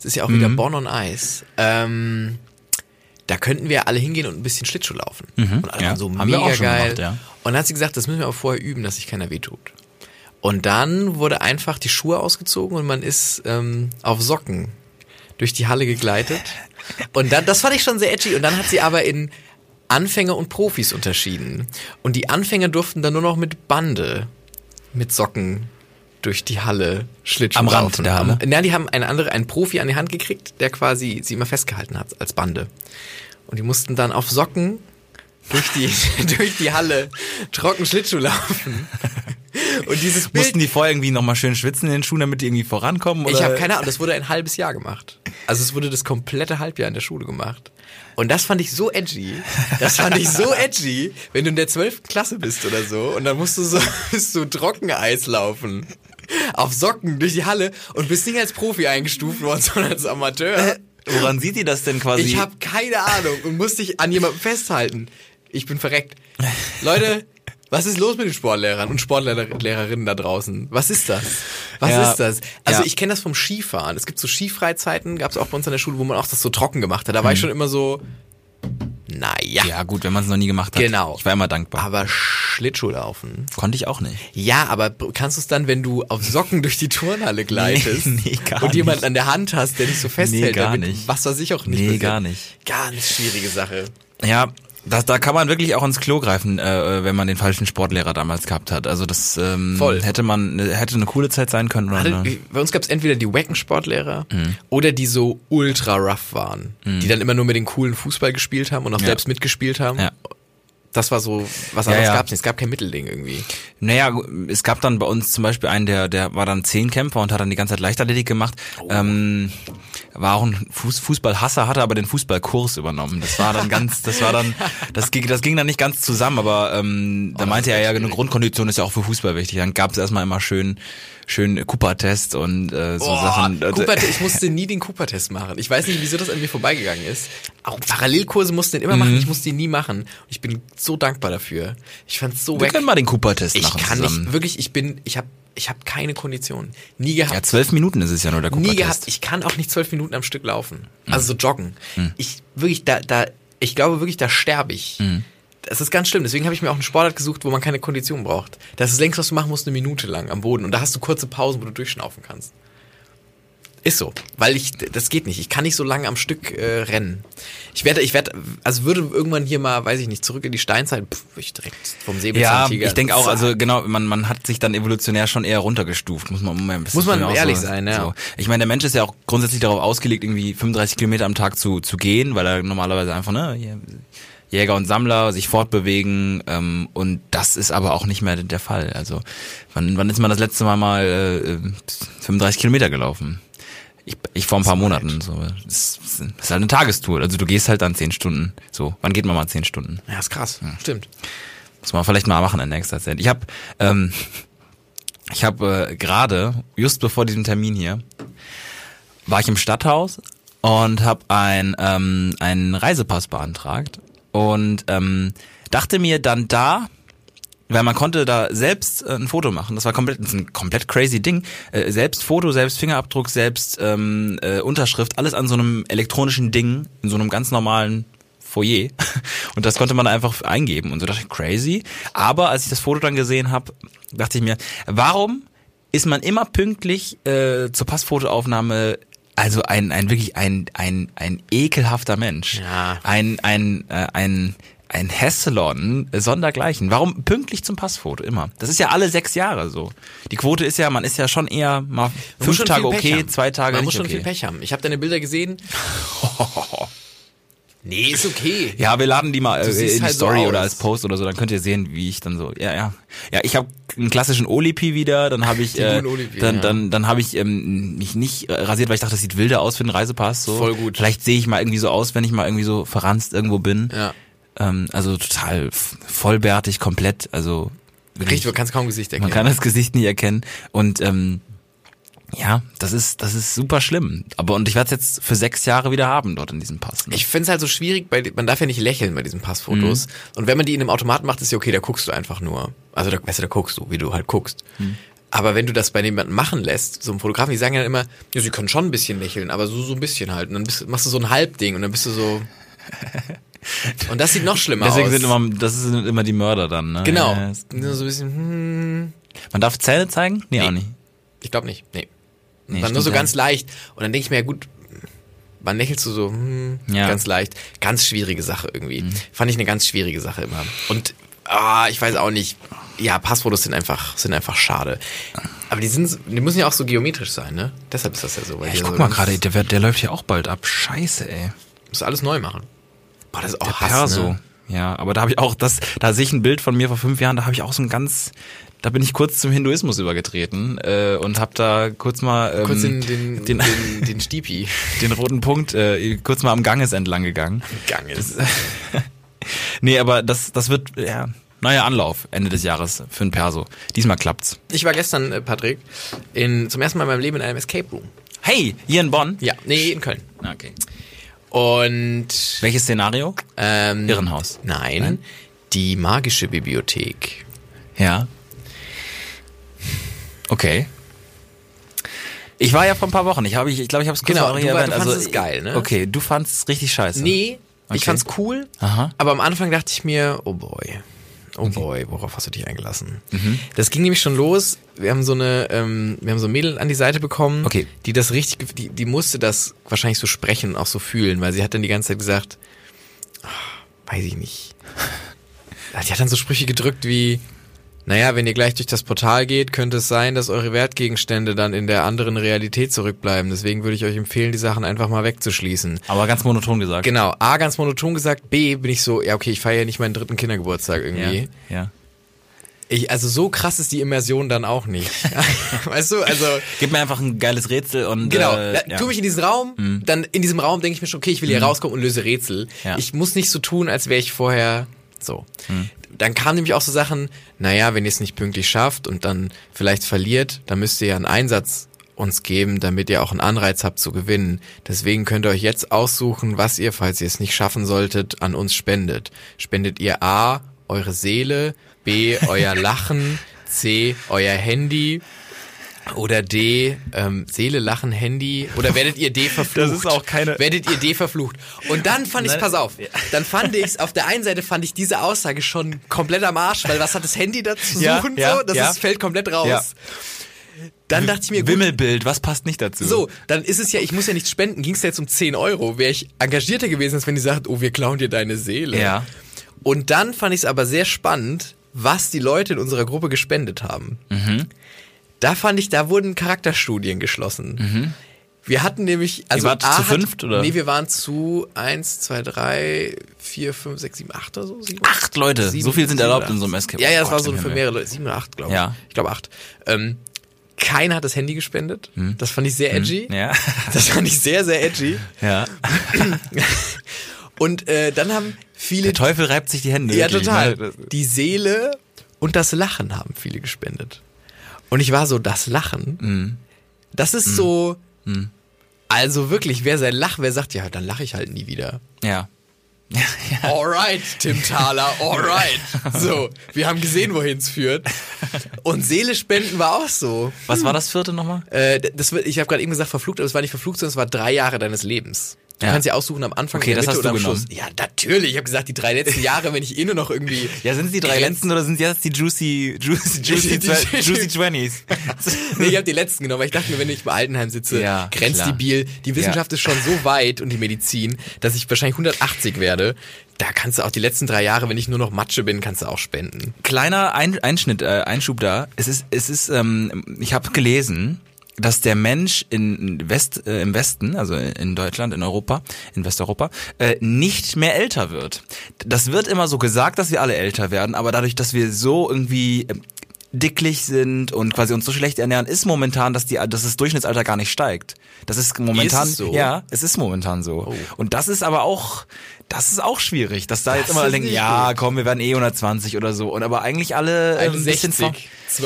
Jetzt ist ja auch wieder Mhm. Bonn on Ice. Ähm, da könnten wir alle hingehen und ein bisschen Schlittschuh laufen. und alle Mhm. ja. waren so Haben mega geil. gemacht, ja. Und dann hat sie gesagt, das müssen wir aber vorher üben, dass sich keiner wehtut. Und dann wurde einfach die Schuhe ausgezogen und man ist ähm, auf Socken durch die Halle gegleitet. Und dann, das fand ich schon sehr edgy. Und dann hat sie aber in Anfänger und Profis unterschieden. Und die Anfänger durften dann nur noch mit Bande, mit Socken durch die Halle Schlittschuh Am Rand laufen. der Halle? Na, die haben eine andere, einen Profi an die Hand gekriegt, der quasi sie immer festgehalten hat als Bande. Und die mussten dann auf Socken durch die, (laughs) durch die Halle trocken Schlittschuh laufen. (laughs) Und dieses Bild, Mussten die vorher irgendwie nochmal schön schwitzen in den Schuhen, damit die irgendwie vorankommen? Oder? ich habe keine Ahnung, das wurde ein halbes Jahr gemacht. Also es wurde das komplette Halbjahr in der Schule gemacht. Und das fand ich so edgy. Das fand ich so edgy, wenn du in der 12. Klasse bist oder so und dann musst du so, (laughs) musst du Trockeneis laufen. Auf Socken durch die Halle und bist nicht als Profi eingestuft worden, (laughs) sondern als Amateur. Woran sieht die das denn quasi? Ich habe keine Ahnung und musste dich an jemandem festhalten. Ich bin verreckt. Leute, was ist los mit den Sportlehrern und Sportlehrerinnen da draußen? Was ist das? Was Ja, ist das? Also ja. ich kenne das vom Skifahren. Es gibt so Skifreizeiten, gab es auch bei uns an der Schule, wo man auch das so trocken gemacht hat. Da war ich schon immer so, naja. Ja gut, wenn man es noch nie gemacht hat. Genau. Ich war immer dankbar. Aber Schlittschuh laufen. Konnte ich auch nicht. Ja, aber kannst du es dann, wenn du auf Socken durch die Turnhalle (laughs) gleitest Nee, nee, gar und jemanden nicht. an der Hand hast, der dich so festhält, Nee, gar damit, nicht. was weiß ich auch nicht. Nee, passiert. gar nicht. Ganz schwierige Sache. Ja, das, da kann man wirklich auch ins Klo greifen, äh, wenn man den falschen Sportlehrer damals gehabt hat. Also das ähm, Voll. hätte man hätte eine coole Zeit sein können. Oder Hatte, bei uns gab es entweder die wacken Sportlehrer Mhm. oder die so ultra rough waren, die dann immer nur mit den coolen Fußball gespielt haben und auch Ja. selbst mitgespielt haben. Ja. Das war so, was Ja, anderes ja. gab's nicht. Es gab kein Mittelding irgendwie. Naja, es gab dann bei uns zum Beispiel einen, der, der war dann Zehnkämpfer und hat dann die ganze Zeit Leichtathletik gemacht. Oh. Ähm, war auch ein Fuß, Fußballhasser, hatte aber den Fußballkurs übernommen. Das war dann ganz, das war dann, das ging, das ging dann nicht ganz zusammen, aber ähm, da meinte er ja, eine Grundkondition ist ja auch für Fußball wichtig. Dann gab es erstmal immer schön, schön Cooper-Test und äh, so Sachen. Cooper, ich musste nie den Cooper-Test machen. Ich weiß nicht, wieso das an mir vorbeigegangen ist. Auch Parallelkurse mussten den immer Mhm. machen. Ich musste ihn nie machen. Und ich bin so dankbar dafür. Ich fand's so Wir wack. können mal den Cooper-Test Ich machen kann zusammen. nicht, wirklich, ich bin, ich habe ich hab keine Kondition. Nie gehabt. Ja, zwölf Minuten ist es ja nur der Nie gehabt. Cooper-Test. Ich kann auch nicht zwölf Minuten am Stück laufen. Mhm. Also so joggen. Ich wirklich da da ich glaube wirklich da sterbe ich. Mhm. Das ist ganz schlimm. Deswegen habe ich mir auch einen Sportart gesucht, wo man keine Kondition braucht. Das ist längst was du machen musst, eine Minute lang am Boden und da hast du kurze Pausen, wo du durchschnaufen kannst. Ist so, weil ich das geht nicht. Ich kann nicht so lange am Stück äh, rennen. Ich werde ich werde also würde irgendwann hier mal, weiß ich nicht, zurück in die Steinzeit, pff, ich direkt vom Ja, Säbelzahntiger. ich denke auch, also genau, man, man hat sich dann evolutionär schon eher runtergestuft, muss man ein bisschen Muss man ehrlich sein, ja. So. Ich meine, der Mensch ist ja auch grundsätzlich darauf ausgelegt, irgendwie 35 Kilometer am Tag zu, zu gehen, weil er normalerweise einfach, ne, hier, Jäger und Sammler, sich fortbewegen ähm, und das ist aber auch nicht mehr der Fall. Also wann, wann ist man das letzte Mal mal äh, 35 Kilometer gelaufen? Ich, ich vor ein paar Monaten. So. Das, das ist halt eine Tagestour. Also du gehst halt dann zehn Stunden. So, wann geht man mal zehn Stunden? Ja, ist krass. Stimmt. Muss man vielleicht mal machen in nächster Zeit. Ich habe ähm, ich habe äh, gerade, just bevor diesem Termin hier, war ich im Stadthaus und habe ein, ähm, einen Reisepass beantragt und ähm, dachte mir dann da, weil man konnte da selbst äh, ein Foto machen. Das war komplett das ist ein komplett crazy Ding. Äh, selbst Foto, selbst Fingerabdruck, selbst ähm, äh, Unterschrift, alles an so einem elektronischen Ding in so einem ganz normalen Foyer. (laughs) Und das konnte man einfach eingeben und so dachte ich crazy. Aber als ich das Foto dann gesehen habe, dachte ich mir, warum ist man immer pünktlich äh, zur Passfotoaufnahme also ein, ein wirklich ein, ein, ein ekelhafter Mensch. Ja. Ein, ein, äh, ein, ein Hesselon sondergleichen. Warum pünktlich zum Passfoto immer? Das ist ja alle sechs Jahre so. Die Quote ist ja, man ist ja schon eher mal Man fünf Tage okay, zwei Tage Man nicht muss schon okay. viel Pech haben. Ich habe deine Bilder gesehen. (laughs) nee, ist okay. Ja, wir laden die mal äh, in die halt so Story aus. oder als Post oder so, dann könnt ihr sehen, wie ich dann so. Ja, ja. Ja, ich habe einen klassischen Olipi wieder, dann habe ich äh, dann dann dann habe ich ähm, mich nicht äh, rasiert, weil ich dachte, das sieht wilder aus für einen Reisepass so. Voll gut. Vielleicht sehe ich mal irgendwie so aus, wenn ich mal irgendwie so verranzt irgendwo bin. Ja. Ähm, also total vollbärtig komplett, also Richtig, man kann kaum Gesicht erkennen. man kann das Gesicht nicht erkennen und ähm, ja, das ist das ist super schlimm. Aber und ich werde es jetzt für sechs Jahre wieder haben dort in diesem Pass. Ne? Ich finde es halt so schwierig, bei, man darf ja nicht lächeln bei diesen Passfotos. Und wenn man die in einem Automaten macht, ist ja okay, da guckst du einfach nur. Also da, weißt du, da guckst du, wie du halt guckst. Aber wenn du das bei jemandem machen lässt, so einem Fotografen, die sagen ja immer, ja, sie können schon ein bisschen lächeln, aber so, so ein bisschen halt. Und dann bist, machst du so ein Halbding und dann bist du so. (laughs) Und das sieht noch schlimmer Deswegen aus. sind immer, das sind immer die Mörder dann, ne? genau. Ja, Nur so ein bisschen, hm, Man darf Zähne zeigen? Nee, Nee. auch nicht. ich glaube nicht. Nee. Nee, dann nur so ganz leicht. Und dann denke ich mir, ja gut, wann lächelst du so, hm, Ja. Mhm. ganz leicht. Ganz schwierige Sache irgendwie. Fand ich eine ganz schwierige Sache immer. Und ah, ich weiß auch nicht, ja, Passfotos sind einfach, sind einfach schade. Aber die sind, die müssen ja auch so geometrisch sein, ne? Deshalb ist das ja so. Weil Ja, ich so guck mal ganz- gerade, der, der läuft ja auch bald ab. Scheiße, ey. Musst du alles neu machen. Boah, das ist auch Der Hass, Perso. Ne? Ja, aber da habe ich auch das, da sehe ich ein Bild von mir vor fünf Jahren, da habe ich auch so ein ganz, da bin ich kurz zum Hinduismus übergetreten äh, und habe da kurz mal ähm, Kurz den, den, den, den, (laughs) den Stipi. den roten Punkt äh, kurz mal am Ganges entlang gegangen. Gang ist. (laughs) Nee, aber das, das wird, ja, neuer Anlauf Ende des Jahres für ein Perso. Diesmal klappt's. Ich war gestern, äh, Patrick, in, zum ersten Mal in meinem Leben in einem Escape Room. Hey, hier in Bonn? Ja, nee, in Köln. Okay. Und Welches Szenario? ähm, Irrenhaus. Nein, Nein? die magische Bibliothek. Ja. Okay. Ich war ja vor ein paar Wochen. Ich habe, ich, ich glaube, ich habe es Genau, du erwähnt. du fandest also, es geil, ne? Okay, du fandest es richtig scheiße. Nee, Okay. ich fand's cool, Aha. aber am Anfang dachte ich mir, oh boy. Oh boy, worauf hast du dich eingelassen? Mhm. Das ging nämlich schon los. Wir haben so eine, ähm, wir haben so ein Mädel an die Seite bekommen, Okay. die das richtig, die, die musste das wahrscheinlich so sprechen und auch so fühlen, weil sie hat dann die ganze Zeit gesagt, ah, weiß ich nicht. (laughs) Die hat dann so Sprüche gedrückt wie, naja, wenn ihr gleich durch das Portal geht, könnte es sein, dass eure Wertgegenstände dann in der anderen Realität zurückbleiben. Deswegen würde ich euch empfehlen, die Sachen einfach mal wegzuschließen. Aber ganz monoton gesagt. Genau, A, ganz monoton gesagt, B, bin ich so, ja okay, ich feiere ja nicht meinen dritten Kindergeburtstag Ja. irgendwie. ja. Ich, also so krass ist die Immersion dann auch nicht. (laughs) weißt du, also Gib mir einfach ein geiles Rätsel und. genau, Äh, ja. Mhm. tu mich in diesen Raum, dann in diesem Raum denke ich mir schon, okay, ich will hier rauskommen und löse Rätsel. Ja. Ich muss nicht so tun, als wäre ich vorher so. Mhm. Dann kamen nämlich auch so Sachen, naja, wenn ihr es nicht pünktlich schafft und dann vielleicht verliert, dann müsst ihr ja einen Einsatz uns geben, damit ihr auch einen Anreiz habt zu gewinnen. Deswegen könnt ihr euch jetzt aussuchen, was ihr, falls ihr es nicht schaffen solltet, an uns spendet. Spendet ihr A, eure Seele, B, euer Lachen, C, euer Handy oder D, ähm, Seele, Lachen, Handy oder werdet ihr D verflucht? Das ist auch keine- Werdet ihr D verflucht? Und dann fand ich, pass auf, dann fand ich auf der einen Seite fand ich diese Aussage schon komplett am Arsch, weil was hat das Handy da zu Ja, suchen? ja, so? Das ja. ist, fällt komplett raus. Dann dachte ich mir, gut, Wimmelbild, was passt nicht dazu? so, dann ist es ja, ich muss ja nicht spenden, ging es ja jetzt um 10 Euro. Wäre ich engagierter gewesen, als wenn die sagt, oh, wir klauen dir deine Seele. Ja. Und dann fand ich es aber sehr spannend, was die Leute in unserer Gruppe gespendet haben. Mhm. Da fand ich, da wurden Charakterstudien geschlossen. Mhm. Wir hatten nämlich, also wart A zu fünft, oder? Nee, wir waren zu eins, zwei, drei, vier, fünf, sechs, sieben, acht oder so. Sieben, Acht Leute, so viel sind sieben erlaubt in so einem. Escape. Ja, ja, Oh das war Gott so im für Himmel. mehrere Leute, sieben oder acht, glaube ich. Ja. Hm. Ich glaube acht. Ähm, keiner hat das Handy gespendet. Das fand ich sehr edgy. Ja. (laughs) Das fand ich sehr, sehr edgy. Ja. (laughs) Und äh, dann haben viele Der Teufel reibt sich die Hände. Ja, wirklich, total. ne? Die Seele und das Lachen haben viele gespendet. Und ich war so, das Lachen, Mhm. das ist so, also wirklich, wer sein Lach, wer sagt, ja, dann lache ich halt nie wieder. Ja. (laughs) Alright, Tim Thaler, alright. So, wir haben gesehen, wohin es führt. Und Seele spenden war auch so. Was war das vierte nochmal? Äh, das, ich habe gerade eben gesagt verflucht, aber es war nicht verflucht, sondern es war drei Jahre deines Lebens. Du Ja. kannst ja aussuchen am Anfang, Okay, das Mitte hast du am genommen. Schluss. Ja, natürlich. Ich habe gesagt, die drei letzten Jahre, wenn ich eh nur noch irgendwie. Ja, sind es die drei letzten oder sind es jetzt die Juicy, Juicy, (laughs) Juicy, Die- Juicy Twenties? (laughs) Nee, ich habe die letzten genommen, weil ich dachte mir, wenn ich bei Altenheim sitze, Ja, grenzt klar. die Biel. Die Wissenschaft ist schon so weit und die Medizin, dass ich wahrscheinlich 180 werde. Da kannst du auch die letzten drei Jahre, wenn ich nur noch Matsche bin, kannst du auch spenden. Kleiner Ein Einschnitt, äh, Einschub da. Es ist, es ist, ähm, ich habe gelesen, dass der Mensch in West, äh, im Westen, also in Deutschland, in Europa, in Westeuropa, äh, nicht mehr älter wird. Das wird immer so gesagt, dass wir alle älter werden, aber dadurch, dass wir so irgendwie ähm, dicklich sind und quasi uns so schlecht ernähren, ist momentan, dass die, dass das Durchschnittsalter gar nicht steigt. Das ist momentan, Ist es so? ja, es ist momentan so. Und das ist aber auch, das ist auch schwierig, dass da jetzt immer denken, ja, gut. komm, wir werden eh 120 oder so. Und aber eigentlich alle ähm, ein bisschen 60, vor-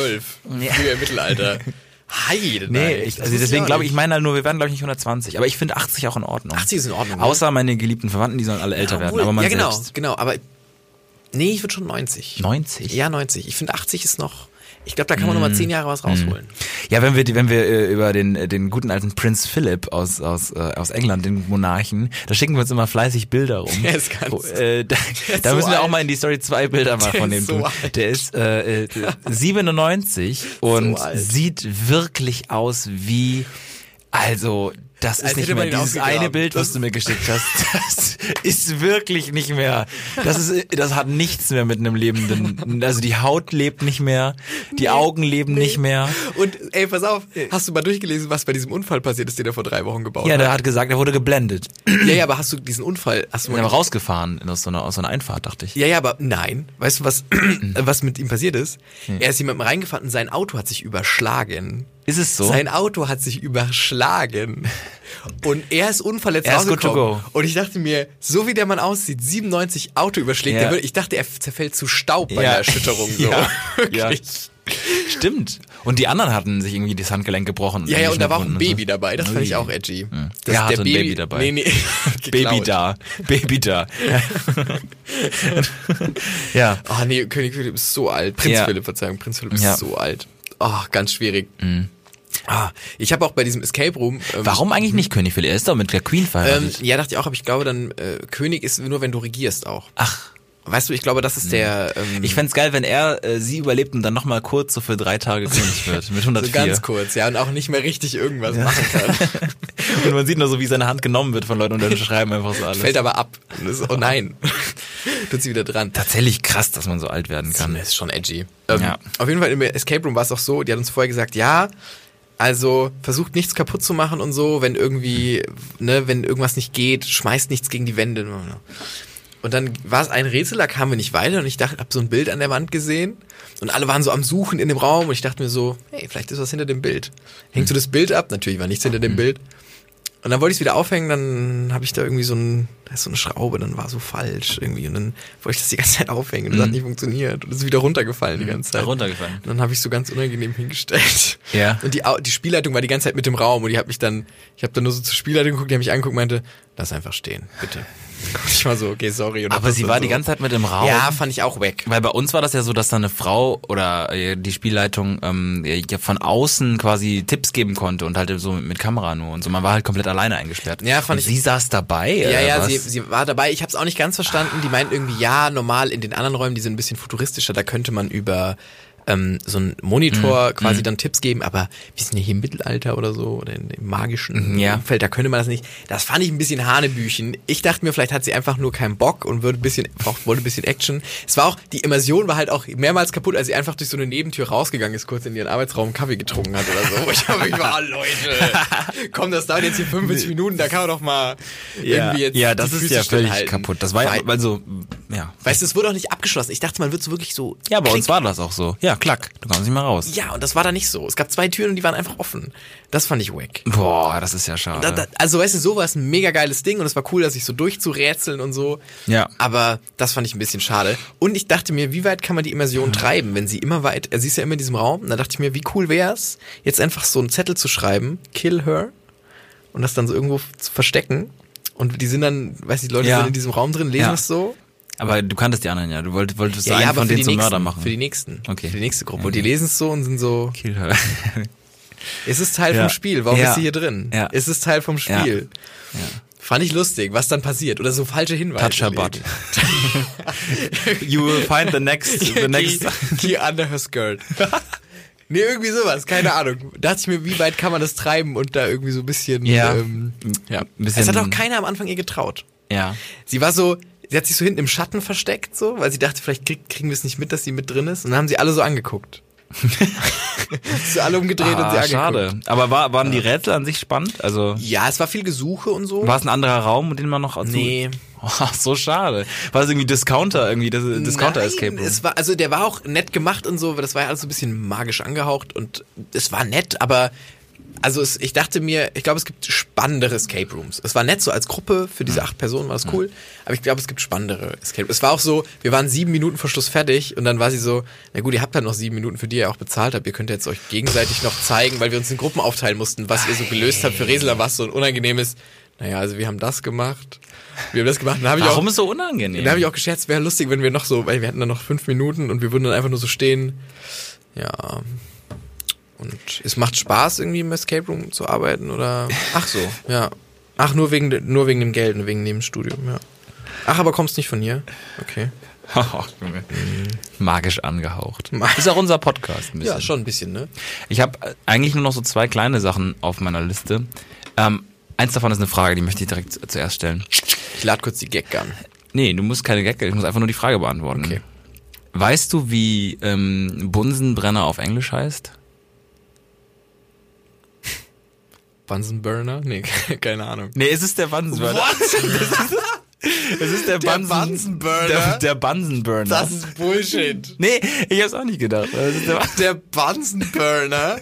12, Ja. früher im Mittelalter. (laughs) Heide, Nee, nein, ich, also deswegen glaube ich, ich meine halt nur, wir werden glaube ich nicht 120. Aber ich finde 80 auch in Ordnung. 80 ist in Ordnung. Außer meine geliebten Verwandten, die sollen alle älter Ja, werden. Aber man Ja, genau, selbst. genau. Aber nee, ich würde schon 90. 90? Ja, 90. Ich finde 80 ist noch, ich glaube, da kann man Mm. noch mal 10 Jahre was rausholen. Ja, wenn wir, wenn wir äh, über den, äh, den guten alten Prinz Philip aus, aus, äh, aus England, den Monarchen, da schicken wir uns immer fleißig Bilder rum. (laughs) Der ist ganz- Wo, äh, da (laughs) da so müssen wir auch alt. mal in die Story zwei Bilder mal Der von dem so. Der ist äh, äh, 97 (laughs) und alt. sieht wirklich aus wie, also, das ist nicht mehr dieses eine Bild, was du mir geschickt hast. (laughs) Das ist wirklich nicht mehr. Das ist, das hat nichts mehr mit einem lebenden. Also die Haut lebt nicht mehr, die Augen leben nicht mehr. Und ey, pass auf, hast du mal durchgelesen, was bei diesem Unfall passiert ist, den er vor drei Wochen gebaut Ja, hat? der hat gesagt, er wurde geblendet. Ja, ja, aber hast du diesen Unfall, hast du Er mal war rausgefahren aus so einer, aus so einer Einfahrt, dachte ich. Ja, ja, aber nein. Weißt du, was, (clears throat) was mit ihm passiert ist? Er ist jemandem reingefahren und sein Auto hat sich überschlagen. Ist es so? Sein Auto hat sich überschlagen. Und er ist unverletzt Er ist rausgekommen. go. Und ich dachte mir, so wie der Mann aussieht, 97 Auto überschlägt, Ja. der würde, ich dachte, er zerfällt zu Staub bei Ja. der Erschütterung. So. (laughs) Ja. (laughs) Wirklich. Stimmt. Und die anderen hatten sich irgendwie das Handgelenk gebrochen. Ja, ja, und da war auch ein Baby Schnittwunden dabei. Das so. fand ich auch edgy. Er ist hatte ein Baby dabei. Nee, nee. (laughs) Baby da. Baby da. ja. Oh nee, König Philipp ist so alt. Prinz Ja. Philipp, Verzeihung, Prinz Philipp ist Ja. so alt. Oh, ganz schwierig. Ah, ich habe auch bei diesem Escape Room. Ähm, Warum eigentlich nicht König Philipp? Er ist doch mit der Queen Ähm, verheiratet. ja, dachte ich auch, aber ich glaube dann, äh, König ist nur, wenn du regierst auch. Ach. Weißt du, ich glaube, das ist der. Ähm, Ich fänd's geil, wenn er äh, sie überlebt und dann nochmal kurz so für drei Tage König wird. Mit (laughs) so 104. ganz kurz, ja, und auch nicht mehr richtig irgendwas machen kann. (laughs) und man sieht nur so, wie seine Hand genommen wird von Leuten und dann (laughs) schreiben einfach so alles. Fällt aber ab. Ist, oh nein. Tut sie wieder dran. Tatsächlich krass, dass man so alt werden kann. Das ist schon edgy. Ähm, Ja. Auf jeden Fall im Escape Room war es auch so, die hat uns vorher gesagt, ja, also versucht nichts kaputt zu machen und so, wenn irgendwie, ne, wenn irgendwas nicht geht, schmeißt nichts gegen die Wände. Und dann war es ein Rätsel, da kamen wir nicht weiter und ich dachte, hab so ein Bild an der Wand gesehen und alle waren so am Suchen in dem Raum und ich dachte mir so, hey, vielleicht ist was hinter dem Bild. Hängst du das Bild ab? Natürlich war nichts hinter dem Bild. Und dann wollte ich es wieder aufhängen, dann habe ich da irgendwie so, ein, da ist so eine Schraube, dann war so falsch irgendwie. Und dann wollte ich das die (laughs) ganze Zeit aufhängen und das hat nicht funktioniert. Und es ist wieder runtergefallen die ganze Zeit. Runtergefallen. Und dann habe ich so ganz unangenehm hingestellt. Ja. Und die, die Spielleitung war die ganze Zeit mit im Raum und die hat mich dann, ich habe dann nur so zur Spielleitung geguckt, die hat mich angeguckt und meinte, lass einfach stehen, bitte. Ich war so, okay, sorry. Aber sie war so. die ganze Zeit mit im Raum. Ja, fand ich auch weg. Weil bei uns war das ja so, dass da eine Frau oder äh, die Spielleitung ähm, ja von außen quasi Tipps geben konnte und halt so mit, Kamera nur und so. Man war halt komplett alleine eingesperrt. Ja, fand und ich- Sie saß dabei. Ja, ja, was? sie, sie war dabei. Ich habe es auch nicht ganz verstanden. Die meinten irgendwie, ja, normal in den anderen Räumen, die sind ein bisschen futuristischer, da könnte man über ähm, so ein Monitor quasi dann Tipps geben, aber wir sind ja hier im Mittelalter oder so oder in, im magischen Ja. Umfeld, da könnte man das nicht. Das fand ich ein bisschen Hanebüchen. Ich dachte mir, vielleicht hat sie einfach nur keinen Bock und würde ein bisschen, braucht, wollte ein bisschen Action. Es war auch, die Immersion war halt auch mehrmals kaputt, als sie einfach durch so eine Nebentür rausgegangen ist, kurz in ihren Arbeitsraum Kaffee getrunken hat oder so. (laughs) Ich hab, ich war, ah, Leute, (laughs) komm, das dauert jetzt hier 45 Minuten, da kann man doch mal irgendwie jetzt ja, das ist Füße ja völlig stillhalten. kaputt. Das war ja, also, ja. Weißt du, es wurde auch nicht abgeschlossen. Ich dachte, man wird so wirklich so. Ja, bei uns klick. war das auch so. Ja, klack, du kommst nicht mehr raus. Ja, und das war da nicht so. Es gab zwei Türen und die waren einfach offen. Das fand ich wack. Boah, das ist ja schade. Da, da, also weißt du, so war es ein mega geiles Ding und es war cool, dass ich so durchzurätseln und so. Ja. Aber das fand ich ein bisschen schade. Und ich dachte mir, wie weit kann man die Immersion treiben, wenn sie immer weit, äh, sie ist ja immer in diesem Raum. Und da dachte ich mir, wie cool wär's, jetzt einfach so einen Zettel zu schreiben, kill her, und das dann so irgendwo zu verstecken. Und die sind dann, weiß ich, die Leute Ja. sind in diesem Raum drin, lesen Ja. das so. Aber du kanntest die anderen ja. Du wolltest, wolltest Ja, einen ja, von denen zum nächsten, Mörder machen. Für die nächsten. Okay. Für die nächste Gruppe. Und die lesen es so und sind so, Kill her. (laughs) es ist Teil Ja. vom Spiel. Warum Ja. ist sie hier drin? Ja. Es ist Teil vom Ja. Spiel. Fand ich lustig, was dann passiert. Oder so falsche Hinweise. Touch her butt. (laughs) You will find the next, (laughs) the next. Die under her skirt. Nee, irgendwie sowas, keine Ahnung. Da dachte ich mir, wie weit kann man das treiben und da irgendwie so ein bisschen, Ja. ähm, ja. Bisschen- es hat auch keiner am Anfang ihr getraut. Ja. Sie war so, sie hat sich so hinten im Schatten versteckt, so, weil sie dachte, vielleicht krieg, kriegen wir es nicht mit, dass sie mit drin ist. Und dann haben sie alle so angeguckt. (laughs) so alle umgedreht und sie Ah, angeguckt. schade. Aber war, waren die Rätsel an sich spannend? Also, Ja, es war viel Gesuche und so. war es ein anderer Raum, den man noch Nee. (laughs) Oh, so schade. War das irgendwie Discounter, irgendwie, das Discounter Nein, Escape Room? Es war, also der war auch nett gemacht und so, aber das war ja alles so ein bisschen magisch angehaucht und es war nett, aber also es, ich dachte mir, ich glaube, es gibt spannendere Escape Rooms. Es war nett so als Gruppe, für diese acht Personen war das cool, aber ich glaube, es gibt spannendere Escape Rooms. Es war auch so, wir waren sieben Minuten vor Schluss fertig und dann war sie so, na gut, ihr habt dann noch sieben Minuten, für die ihr auch bezahlt habt, ihr könnt jetzt euch gegenseitig noch zeigen, weil wir uns in Gruppen aufteilen mussten, was ihr so gelöst habt für Resela, was so ein unangenehmes, naja, also wir haben das gemacht, wir haben das gemacht, dann habe ich auch... Warum ist so unangenehm? Da habe ich auch gescherzt, wäre lustig, wenn wir noch so, weil wir hatten dann noch fünf Minuten und wir würden dann einfach nur so stehen. Ja. Und es macht Spaß, irgendwie im Escape Room zu arbeiten, oder? Ach so, ja. Ach, nur wegen, nur wegen dem Geld und wegen dem Studium, ja. Ach, aber kommst nicht von hier? Okay. (laughs) Magisch angehaucht. Ist auch unser Podcast ein bisschen. Ja, schon ein bisschen, ne? Ich habe eigentlich nur noch so zwei kleine Sachen auf meiner Liste. Ähm, eins davon ist eine Frage, die möchte ich direkt zu- zuerst stellen. Ich lade kurz die Gag an. Nee, du musst keine Gag, ich muss einfach nur die Frage beantworten. Okay. Weißt du, wie ähm, Bunsenbrenner auf Englisch heißt? Bunsenburner? Nee, (laughs) keine Ahnung. Nee, es ist der Bunsenburner. (laughs) Es ist der, Der Bunsen, Bunsenburner? Der, der Bunsenburner. Das ist Bullshit. nee, ich hab's auch nicht gedacht. der, Der Bunsenburner.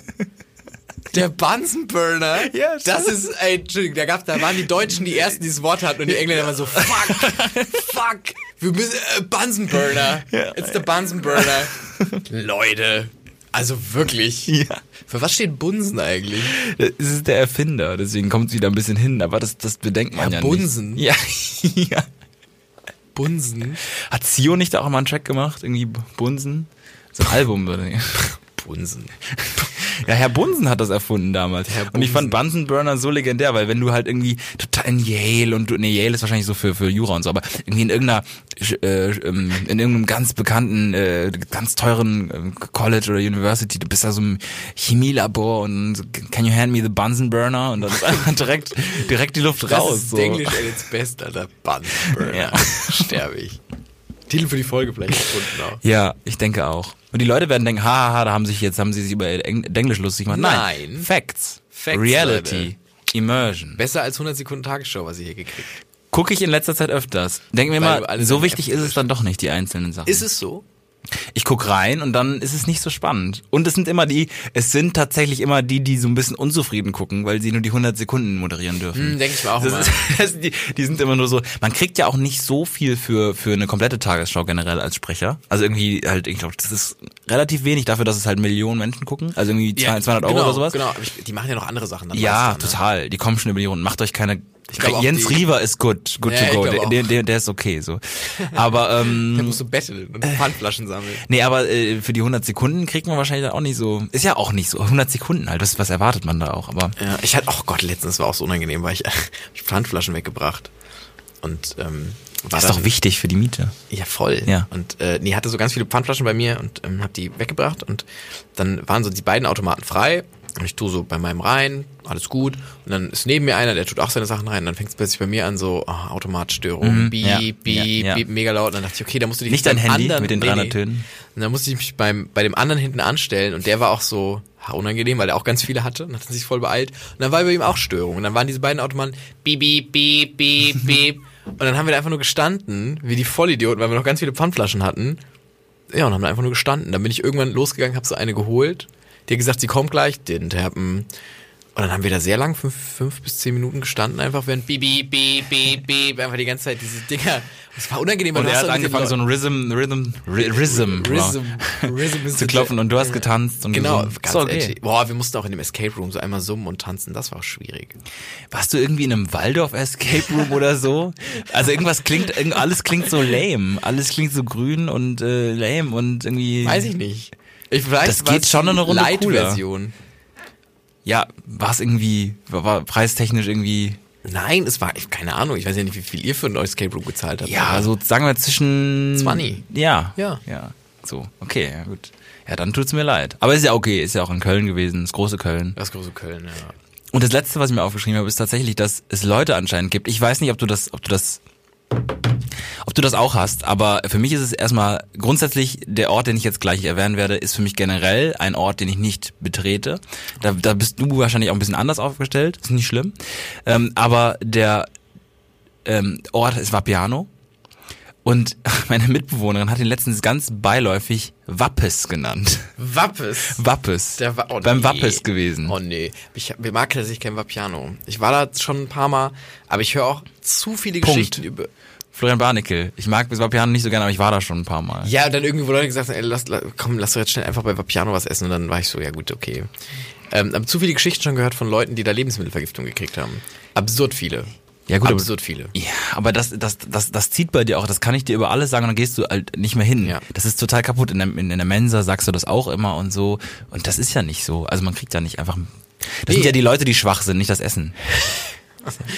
Der Bunsenburner. (laughs) Ja, das ist, ey, Entschuldigung, da gab, da waren die Deutschen die ersten, die das Wort hatten und die Engländer waren so, fuck, fuck, wir müssen, äh, Bunsenburner. It's the Bunsenburner. Leute. Also wirklich. ja. Für was steht Bunsen eigentlich? Es ist der Erfinder, deswegen kommt es wieder ein bisschen hin, aber das, das bedenkt man Ja, ja, Bunsen. nicht. Ja, (laughs) ja. Bunsen? Hat Zio nicht da auch mal einen Track gemacht? Irgendwie Bunsen? So ein Album, oder? Bunsen. (laughs) Ja, Herr Bunsen hat das erfunden damals. Und ich fand Bunsen. Bunsenburner so legendär, weil wenn du halt irgendwie total in Yale und du, nee, Yale ist wahrscheinlich so für, für Jura und so, aber irgendwie in irgendeiner, äh, ähm, in irgendeinem ganz bekannten, äh, ganz teuren ähm, College oder University, du bist da so im Chemielabor und can you hand me the Bunsenburner? Und dann ist einfach (laughs) direkt, direkt die Luft Das raus. ist so. Englisch at its best, Alter. Bunsenburner. (laughs) Ja. Sterbe ich. Titel für die Folge vielleicht gefunden auch. Ja, ich denke auch. Und die Leute werden denken, haha, da haben sich jetzt haben sie sich über Eng Englisch lustig gemacht. Nein, Nein. Facts, Facts, Reality, Leute. Immersion. Besser als 100 Sekunden Tagesschau, was ihr hier gekriegt. Gucke ich in letzter Zeit öfters. Denk mir Weil du mal, so wichtig ist es dann doch nicht, die einzelnen Sachen. Ist es so? Ich guck rein und dann ist es nicht so spannend. Und es sind immer die, es sind tatsächlich immer die, die so ein bisschen unzufrieden gucken, weil sie nur die 100 Sekunden moderieren dürfen. Hm, denk ich mir auch das (laughs) das, die, die sind immer nur so, man kriegt ja auch nicht so viel für, für eine komplette Tagesschau generell als Sprecher. Also irgendwie halt, ich glaube, das ist relativ wenig dafür, dass es halt Millionen Menschen gucken. Also irgendwie 200 Euro genau, oder sowas. Genau, aber die machen ja noch andere Sachen. Dann Ja, meist dann, ne? total. Die kommen schon über die Runden. Macht euch keine. Glaub auch Jens die- ist good, good Ja, to ich go. glaub Der, der, der, ist okay so. Aber (laughs) ähm, Der muss so betteln und Pfandflaschen sammeln. nee, aber äh, für die 100 Sekunden kriegt man wahrscheinlich dann auch nicht so. Ist ja auch nicht so. 100 Sekunden halt. Was, was erwartet man da auch? Aber Ja, ich hatte, oh Gott, letztens war auch so unangenehm, weil ich, (laughs) ich Pfandflaschen weggebracht. Und ähm, war Das ist doch dann- wichtig für die Miete. Ja, voll. Ja. Und äh, nee, hatte so ganz viele Pfandflaschen bei mir und ähm, hab die weggebracht und dann waren so die beiden Automaten frei und ich tue so bei meinem rein, alles gut und dann ist neben mir einer, der tut auch seine Sachen rein und dann fängt es plötzlich bei mir an so, oh, Automatstörung, beep, Mhm. ja, beep, ja, ja. beep, mega laut und dann dachte ich, okay, da musst du dich Nicht dein Handy anderen, mit den 300 Tönen? Und dann musste ich mich beim, bei dem anderen hinten anstellen und der war auch so unangenehm, weil der auch ganz viele hatte und hat sich voll beeilt. Und dann war bei ihm auch Störung. Und dann waren diese beiden Automaten beep, beep, beep, beep, (laughs) beep. Und dann haben wir da einfach nur gestanden, wie die Vollidioten, weil wir noch ganz viele Pfandflaschen hatten. Ja, und haben da einfach nur gestanden. Dann bin ich irgendwann losgegangen, habe so eine geholt. Die hat gesagt, sie kommt gleich, didn't happen. Und dann haben wir da sehr lang, fünf, fünf bis zehn Minuten gestanden, einfach während beep, beep, beep, beep, beep, einfach die ganze Zeit diese Dinger. Es war unangenehm, Und er hat angefangen, so ein Rhythm, Rhythm, Rhythm, Rhythm, Rhythm ist (laughs) zu klopfen und du hast getanzt und Genau, ganz okay. Boah, wir mussten auch in dem Escape Room so einmal summen und tanzen, das war auch schwierig. Warst du irgendwie in einem Waldorf Escape Room oder so? Also irgendwas klingt, alles klingt so lame. Alles klingt so grün und äh, lame und irgendwie. Weiß ich nicht. Ich, vielleicht Das geht schon eine Runde Light-Version. Ja, war es irgendwie, war, preistechnisch irgendwie. Nein, es war, keine Ahnung, ich weiß ja nicht, wie viel ihr für ein Escape Room gezahlt habt. Ja, so sagen wir zwischen. 20. Ja. Ja. Ja. So, okay, ja gut. Ja, dann tut's mir leid. Aber ist ja okay, ist ja auch in Köln gewesen, das große Köln. Das große Köln, ja. Und das letzte, was ich mir aufgeschrieben habe, ist tatsächlich, dass es Leute anscheinend gibt. Ich weiß nicht, ob du das, ob du das, ob du das auch hast, aber für mich ist es erstmal grundsätzlich der Ort, den ich jetzt gleich erwähnen werde, ist für mich generell ein Ort, den ich nicht betrete. Da, da bist du wahrscheinlich auch ein bisschen anders aufgestellt, ist nicht schlimm. Ähm, aber der ähm, Ort ist Vapiano. Und (laughs) meine Mitbewohnerin hat ihn letztens ganz beiläufig Wappes genannt. Wappes. Wappes. Der Wa- oh, Beim nee. Wappes gewesen. Oh nee, ich, mir mag tatsächlich kein Vapiano. Ich war da schon ein paar Mal, aber ich höre auch zu viele Punkt. Geschichten über... Florian Barnickel. Ich mag Vapiano nicht so gerne, aber ich war da schon ein paar Mal. Ja, und dann irgendwie, wo Leute gesagt haben, ey, lass, lass, komm, lass doch jetzt schnell einfach bei Vapiano was essen. Und dann war ich so, ja gut, okay. Ähm, aber zu viele Geschichten schon gehört von Leuten, die da Lebensmittelvergiftung gekriegt haben. Absurd viele. Ja, gut, aber- Absurd viele. Ja, aber das, das, das, das zieht bei dir auch, das kann ich dir über alles sagen und dann gehst du halt nicht mehr hin. Ja. Das ist total kaputt. In der, in, in der Mensa sagst du das auch immer und so. Und das ist ja nicht so. Also man kriegt ja nicht einfach. Das Nee. sind ja die Leute, die schwach sind, nicht das Essen. (laughs)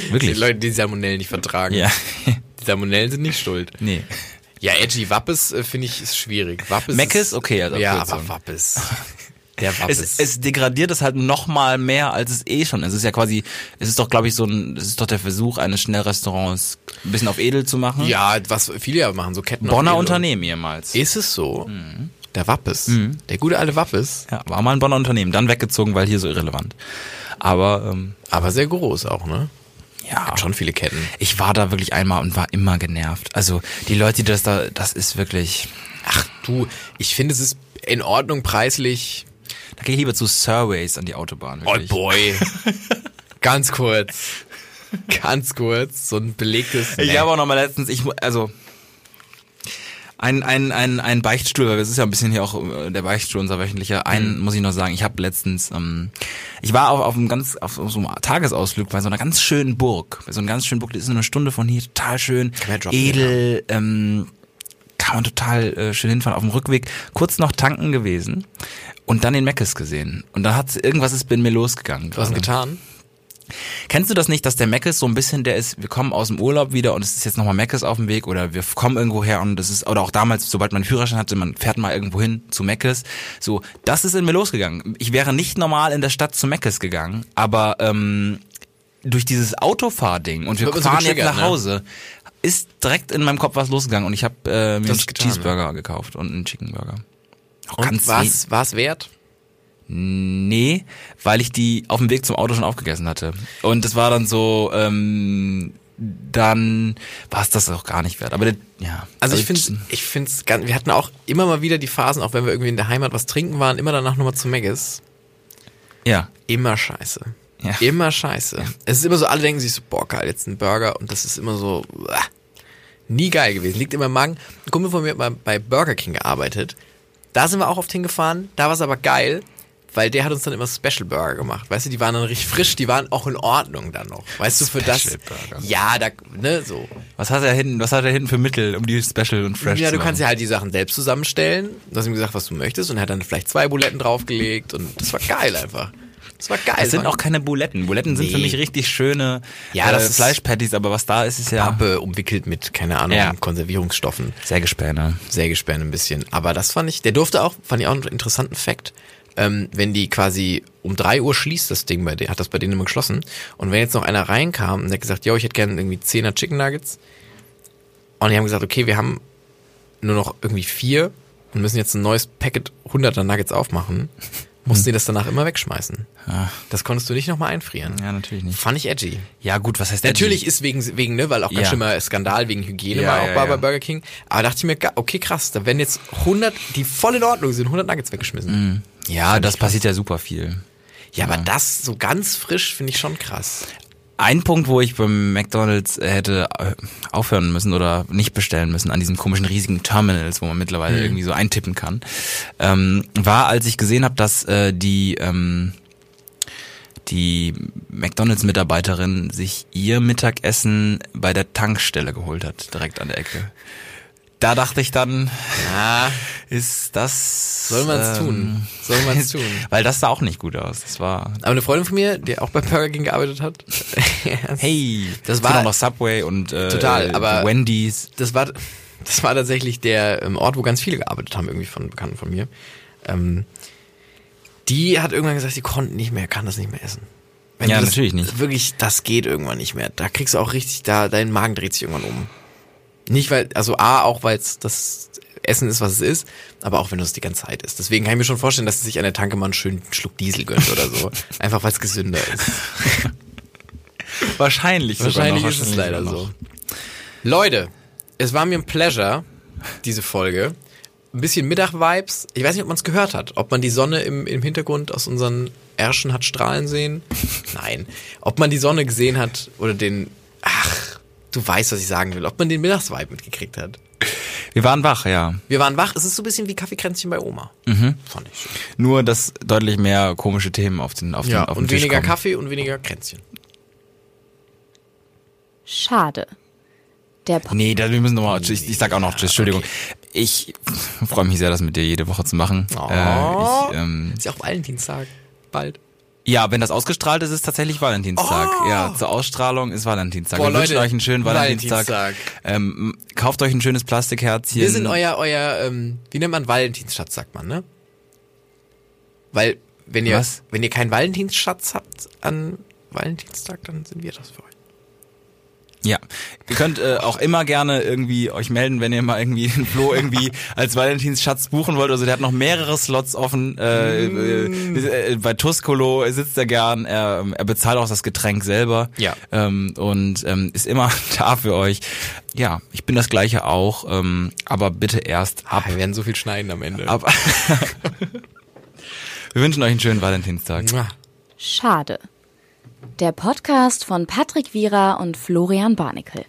Die Wirklich. Leute, die Salmonellen nicht vertragen. Ja. Die Salmonellen sind nicht schuld. nee. Ja, edgy Wappes äh, finde ich ist schwierig. Wappes Meckes, okay, als Ja, aber Wappes. (laughs) Der Wappes. Es, es degradiert es halt noch mal mehr, als es eh schon ist. Es ist ja quasi, es ist doch, glaube ich, so ein, es ist doch der Versuch eines Schnellrestaurants ein bisschen auf edel zu machen. ja, was viele ja machen, so Ketten. Bonner. Unternehmen ehemals. Ist es so? Der Wappes. Der gute alte Wappes. Ja, war mal ein Bonner Unternehmen, dann weggezogen, weil hier so irrelevant. Aber ähm, Aber sehr groß auch, ne? ja, Hat schon viele Ketten. ich war da wirklich einmal und war immer genervt. Also die Leute, die das da, das ist wirklich. Ach du, ich finde, es ist in Ordnung preislich. Da gehe ich lieber zu Surveys an die Autobahn. Oh Wirklich. boy. (laughs) Ganz kurz. Ganz kurz. So ein belegtes. Ich habe auch noch mal letztens, ich also ein, ein, ein, ein Beichtstuhl, weil das ist ja ein bisschen hier auch äh, der Beichtstuhl, unser wöchentlicher. Einen muss ich noch sagen, ich habe letztens, ähm, ich war auf, auf einem ganz, auf so einem Tagesausflug bei so einer ganz schönen Burg. Bei so einer ganz schönen Burg, die ist nur eine Stunde von hier, total schön, edel, ähm, kann man total äh, schön hinfahren. Auf dem Rückweg kurz noch tanken gewesen und dann den Meckes gesehen. Und dann hat irgendwas ist bei mir losgegangen. Was getan? Kennst du das nicht, dass der Meckes so ein bisschen der ist, wir kommen aus dem Urlaub wieder und es ist jetzt nochmal Meckes auf dem Weg oder wir kommen irgendwo her und das ist, oder auch damals, sobald man einen Führerschein hatte, man fährt mal irgendwo hin zu Meckes. So, das ist in mir losgegangen. Ich wäre nicht normal in der Stadt zu Meckes gegangen, aber ähm, durch dieses Autofahrding und wir fahren jetzt nach ne? Ist direkt in meinem Kopf was losgegangen und ich habe äh, mir Das einen getan, Cheeseburger gekauft und einen Chicken Burger. Auch Und was, was wert? Nee, weil ich die auf dem Weg zum Auto schon aufgegessen hatte. Und es war dann so, ähm, dann war es das auch gar nicht wert. Aber das, ja. Also ich finde, ich finde es ganz, wir hatten auch immer mal wieder die Phasen, auch wenn wir irgendwie in der Heimat was trinken waren, immer danach nochmal zu Megis. Ja. Immer scheiße. Ja. Immer scheiße. Es ist immer so, alle denken sich so, boah, geil, jetzt ein Burger und das ist immer so, uah, nie geil gewesen. Liegt immer im Magen. Ein Kumpel von mir hat mal bei Burger King gearbeitet. Da sind wir auch oft hingefahren. Da war es aber geil, weil der hat uns dann immer Special Burger gemacht. Weißt du, die waren dann richtig frisch, die waren auch in Ordnung dann noch. Weißt du, für das. Special Burger. Ja, da, ne, so. Was hat er hinten, was hat er hinten für Mittel, um die Special und Fresh Ja, zu du kannst ja halt die Sachen selbst zusammenstellen. Du hast ihm gesagt, was du möchtest und er hat dann vielleicht zwei Buletten draufgelegt und das war geil einfach. Das war geil. Es sind auch keine Buletten. Buletten sind für Nee. mich richtig schöne Ja, äh, das ist- Fleischpatties, aber was da ist, ist ja Pappe umwickelt mit, keine Ahnung, Ja. Konservierungsstoffen. Sägespäne. Sägespäne ein bisschen. Aber das fand ich, der durfte auch, fand ich auch einen interessanten Fakt. Ähm, wenn die quasi um drei Uhr schließt das Ding bei denen, hat das bei denen immer geschlossen. Und wenn jetzt noch einer reinkam und der hat gesagt, yo, ich hätte gerne irgendwie 10er Chicken Nuggets. Und die haben gesagt, okay, wir haben nur noch irgendwie vier und müssen jetzt ein neues Packet 100er Nuggets aufmachen, mussten die das danach immer wegschmeißen. Ah. Das konntest du nicht nochmal einfrieren. Ja, natürlich nicht. Fand ich edgy. Ja, gut, was heißt Natürlich edgy? ist wegen, wegen, ne, weil auch ganz Ja. schlimmer Skandal wegen Hygiene Ja, war auch ja, bei, ja. bei Burger King. Aber dachte ich mir, okay, krass, da werden jetzt 100, die voll in Ordnung sind, 100 Nuggets weggeschmissen. Ja, das passiert ja super viel. Ja, aber das so ganz frisch finde ich schon krass. Ein Punkt, wo ich beim McDonalds äh, hätte äh, aufhören müssen oder nicht bestellen müssen, an diesen komischen riesigen Terminals, wo man mittlerweile irgendwie so eintippen kann, ähm, war, als ich gesehen habe, dass äh, die ähm, die McDonalds-Mitarbeiterin sich ihr Mittagessen bei der Tankstelle geholt hat, direkt an der Ecke. Da dachte ich dann, Ja, ist das soll man es ähm, tun? Soll man es (laughs) tun? Weil das sah auch nicht gut aus. Das war Aber eine Freundin von mir, die auch bei Burger King gearbeitet hat, (laughs) hey, Das war- auch noch Subway und äh, Total, aber- Wendy's. das war, das war tatsächlich der ähm, Ort, wo ganz viele gearbeitet haben, irgendwie von Bekannten von mir. Ähm, die hat irgendwann gesagt, sie konnten nicht mehr, kann das nicht mehr essen. Wenn Ja, das, natürlich nicht. Wirklich, das geht irgendwann nicht mehr. Da kriegst du auch richtig, da dein Magen dreht sich irgendwann um. Nicht weil, also A, auch weil es das Essen ist, was es ist, aber auch wenn du es die ganze Zeit isst. Deswegen kann ich mir schon vorstellen, dass sie sich an der Tanke mal einen schönen Schluck Diesel gönnt oder so. (laughs) Einfach weil es gesünder ist. Wahrscheinlich, Wahrscheinlich noch, ist es wahrscheinlich leider sogar so. Leute, es war mir ein Pleasure, diese Folge. Ein bisschen Mittag-Vibes. Ich weiß nicht, ob man es gehört hat. Ob man die Sonne im, im Hintergrund aus unseren Ärschen hat strahlen sehen. Nein. Ob man die Sonne gesehen hat oder den... Du weißt, was ich sagen will. Ob man den Mittagsvibe mitgekriegt hat. Wir waren wach, ja. Wir waren wach. Es ist so ein bisschen wie Kaffeekränzchen bei Oma. Fand ich schön. Nur, dass deutlich mehr komische Themen auf den, auf den, Ja, auf den und Tisch weniger kommen. Kaffee und weniger Kränzchen. Schade. Der po Nee, da, wir müssen nochmal, ich, ich sag auch noch Tschüss, Entschuldigung. Ich (laughs) freue mich sehr, das mit dir jede Woche zu machen. Oh. Äh, ich, ähm, Ist ja auch Valentinstag. Bald. Ja, wenn das ausgestrahlt ist, ist tatsächlich Valentinstag. Ja, zur Ausstrahlung ist Valentinstag. Oh. Boah, wir wünschen Leute, euch einen schönen Valentinstag. Valentinstag. Ähm, kauft euch ein schönes Plastikherzchen. Wir sind euer, euer, ähm, wie nennt man Valentinsschatz, sagt man, ne? Weil, wenn ihr, Was? wenn ihr keinen Valentinsschatz habt an Valentinstag, dann sind wir das für euch. Ja, ihr könnt äh, auch immer gerne irgendwie euch melden, wenn ihr mal irgendwie den Flo irgendwie (laughs) als Valentinsschatz buchen wollt. Also der hat noch mehrere Slots offen. Äh, äh, bei Tuscolo sitzt er gern. Er, er bezahlt auch das Getränk selber. Ja. Ähm, und ähm, ist immer (laughs) da für euch. Ja, ich bin das Gleiche auch. Ähm, aber bitte erst ab. Wir werden so viel schneiden am Ende. ab. (laughs) Wir wünschen euch einen schönen Valentinstag. Schade. Der Podcast von Patrick Wierer und Florian Barnikel.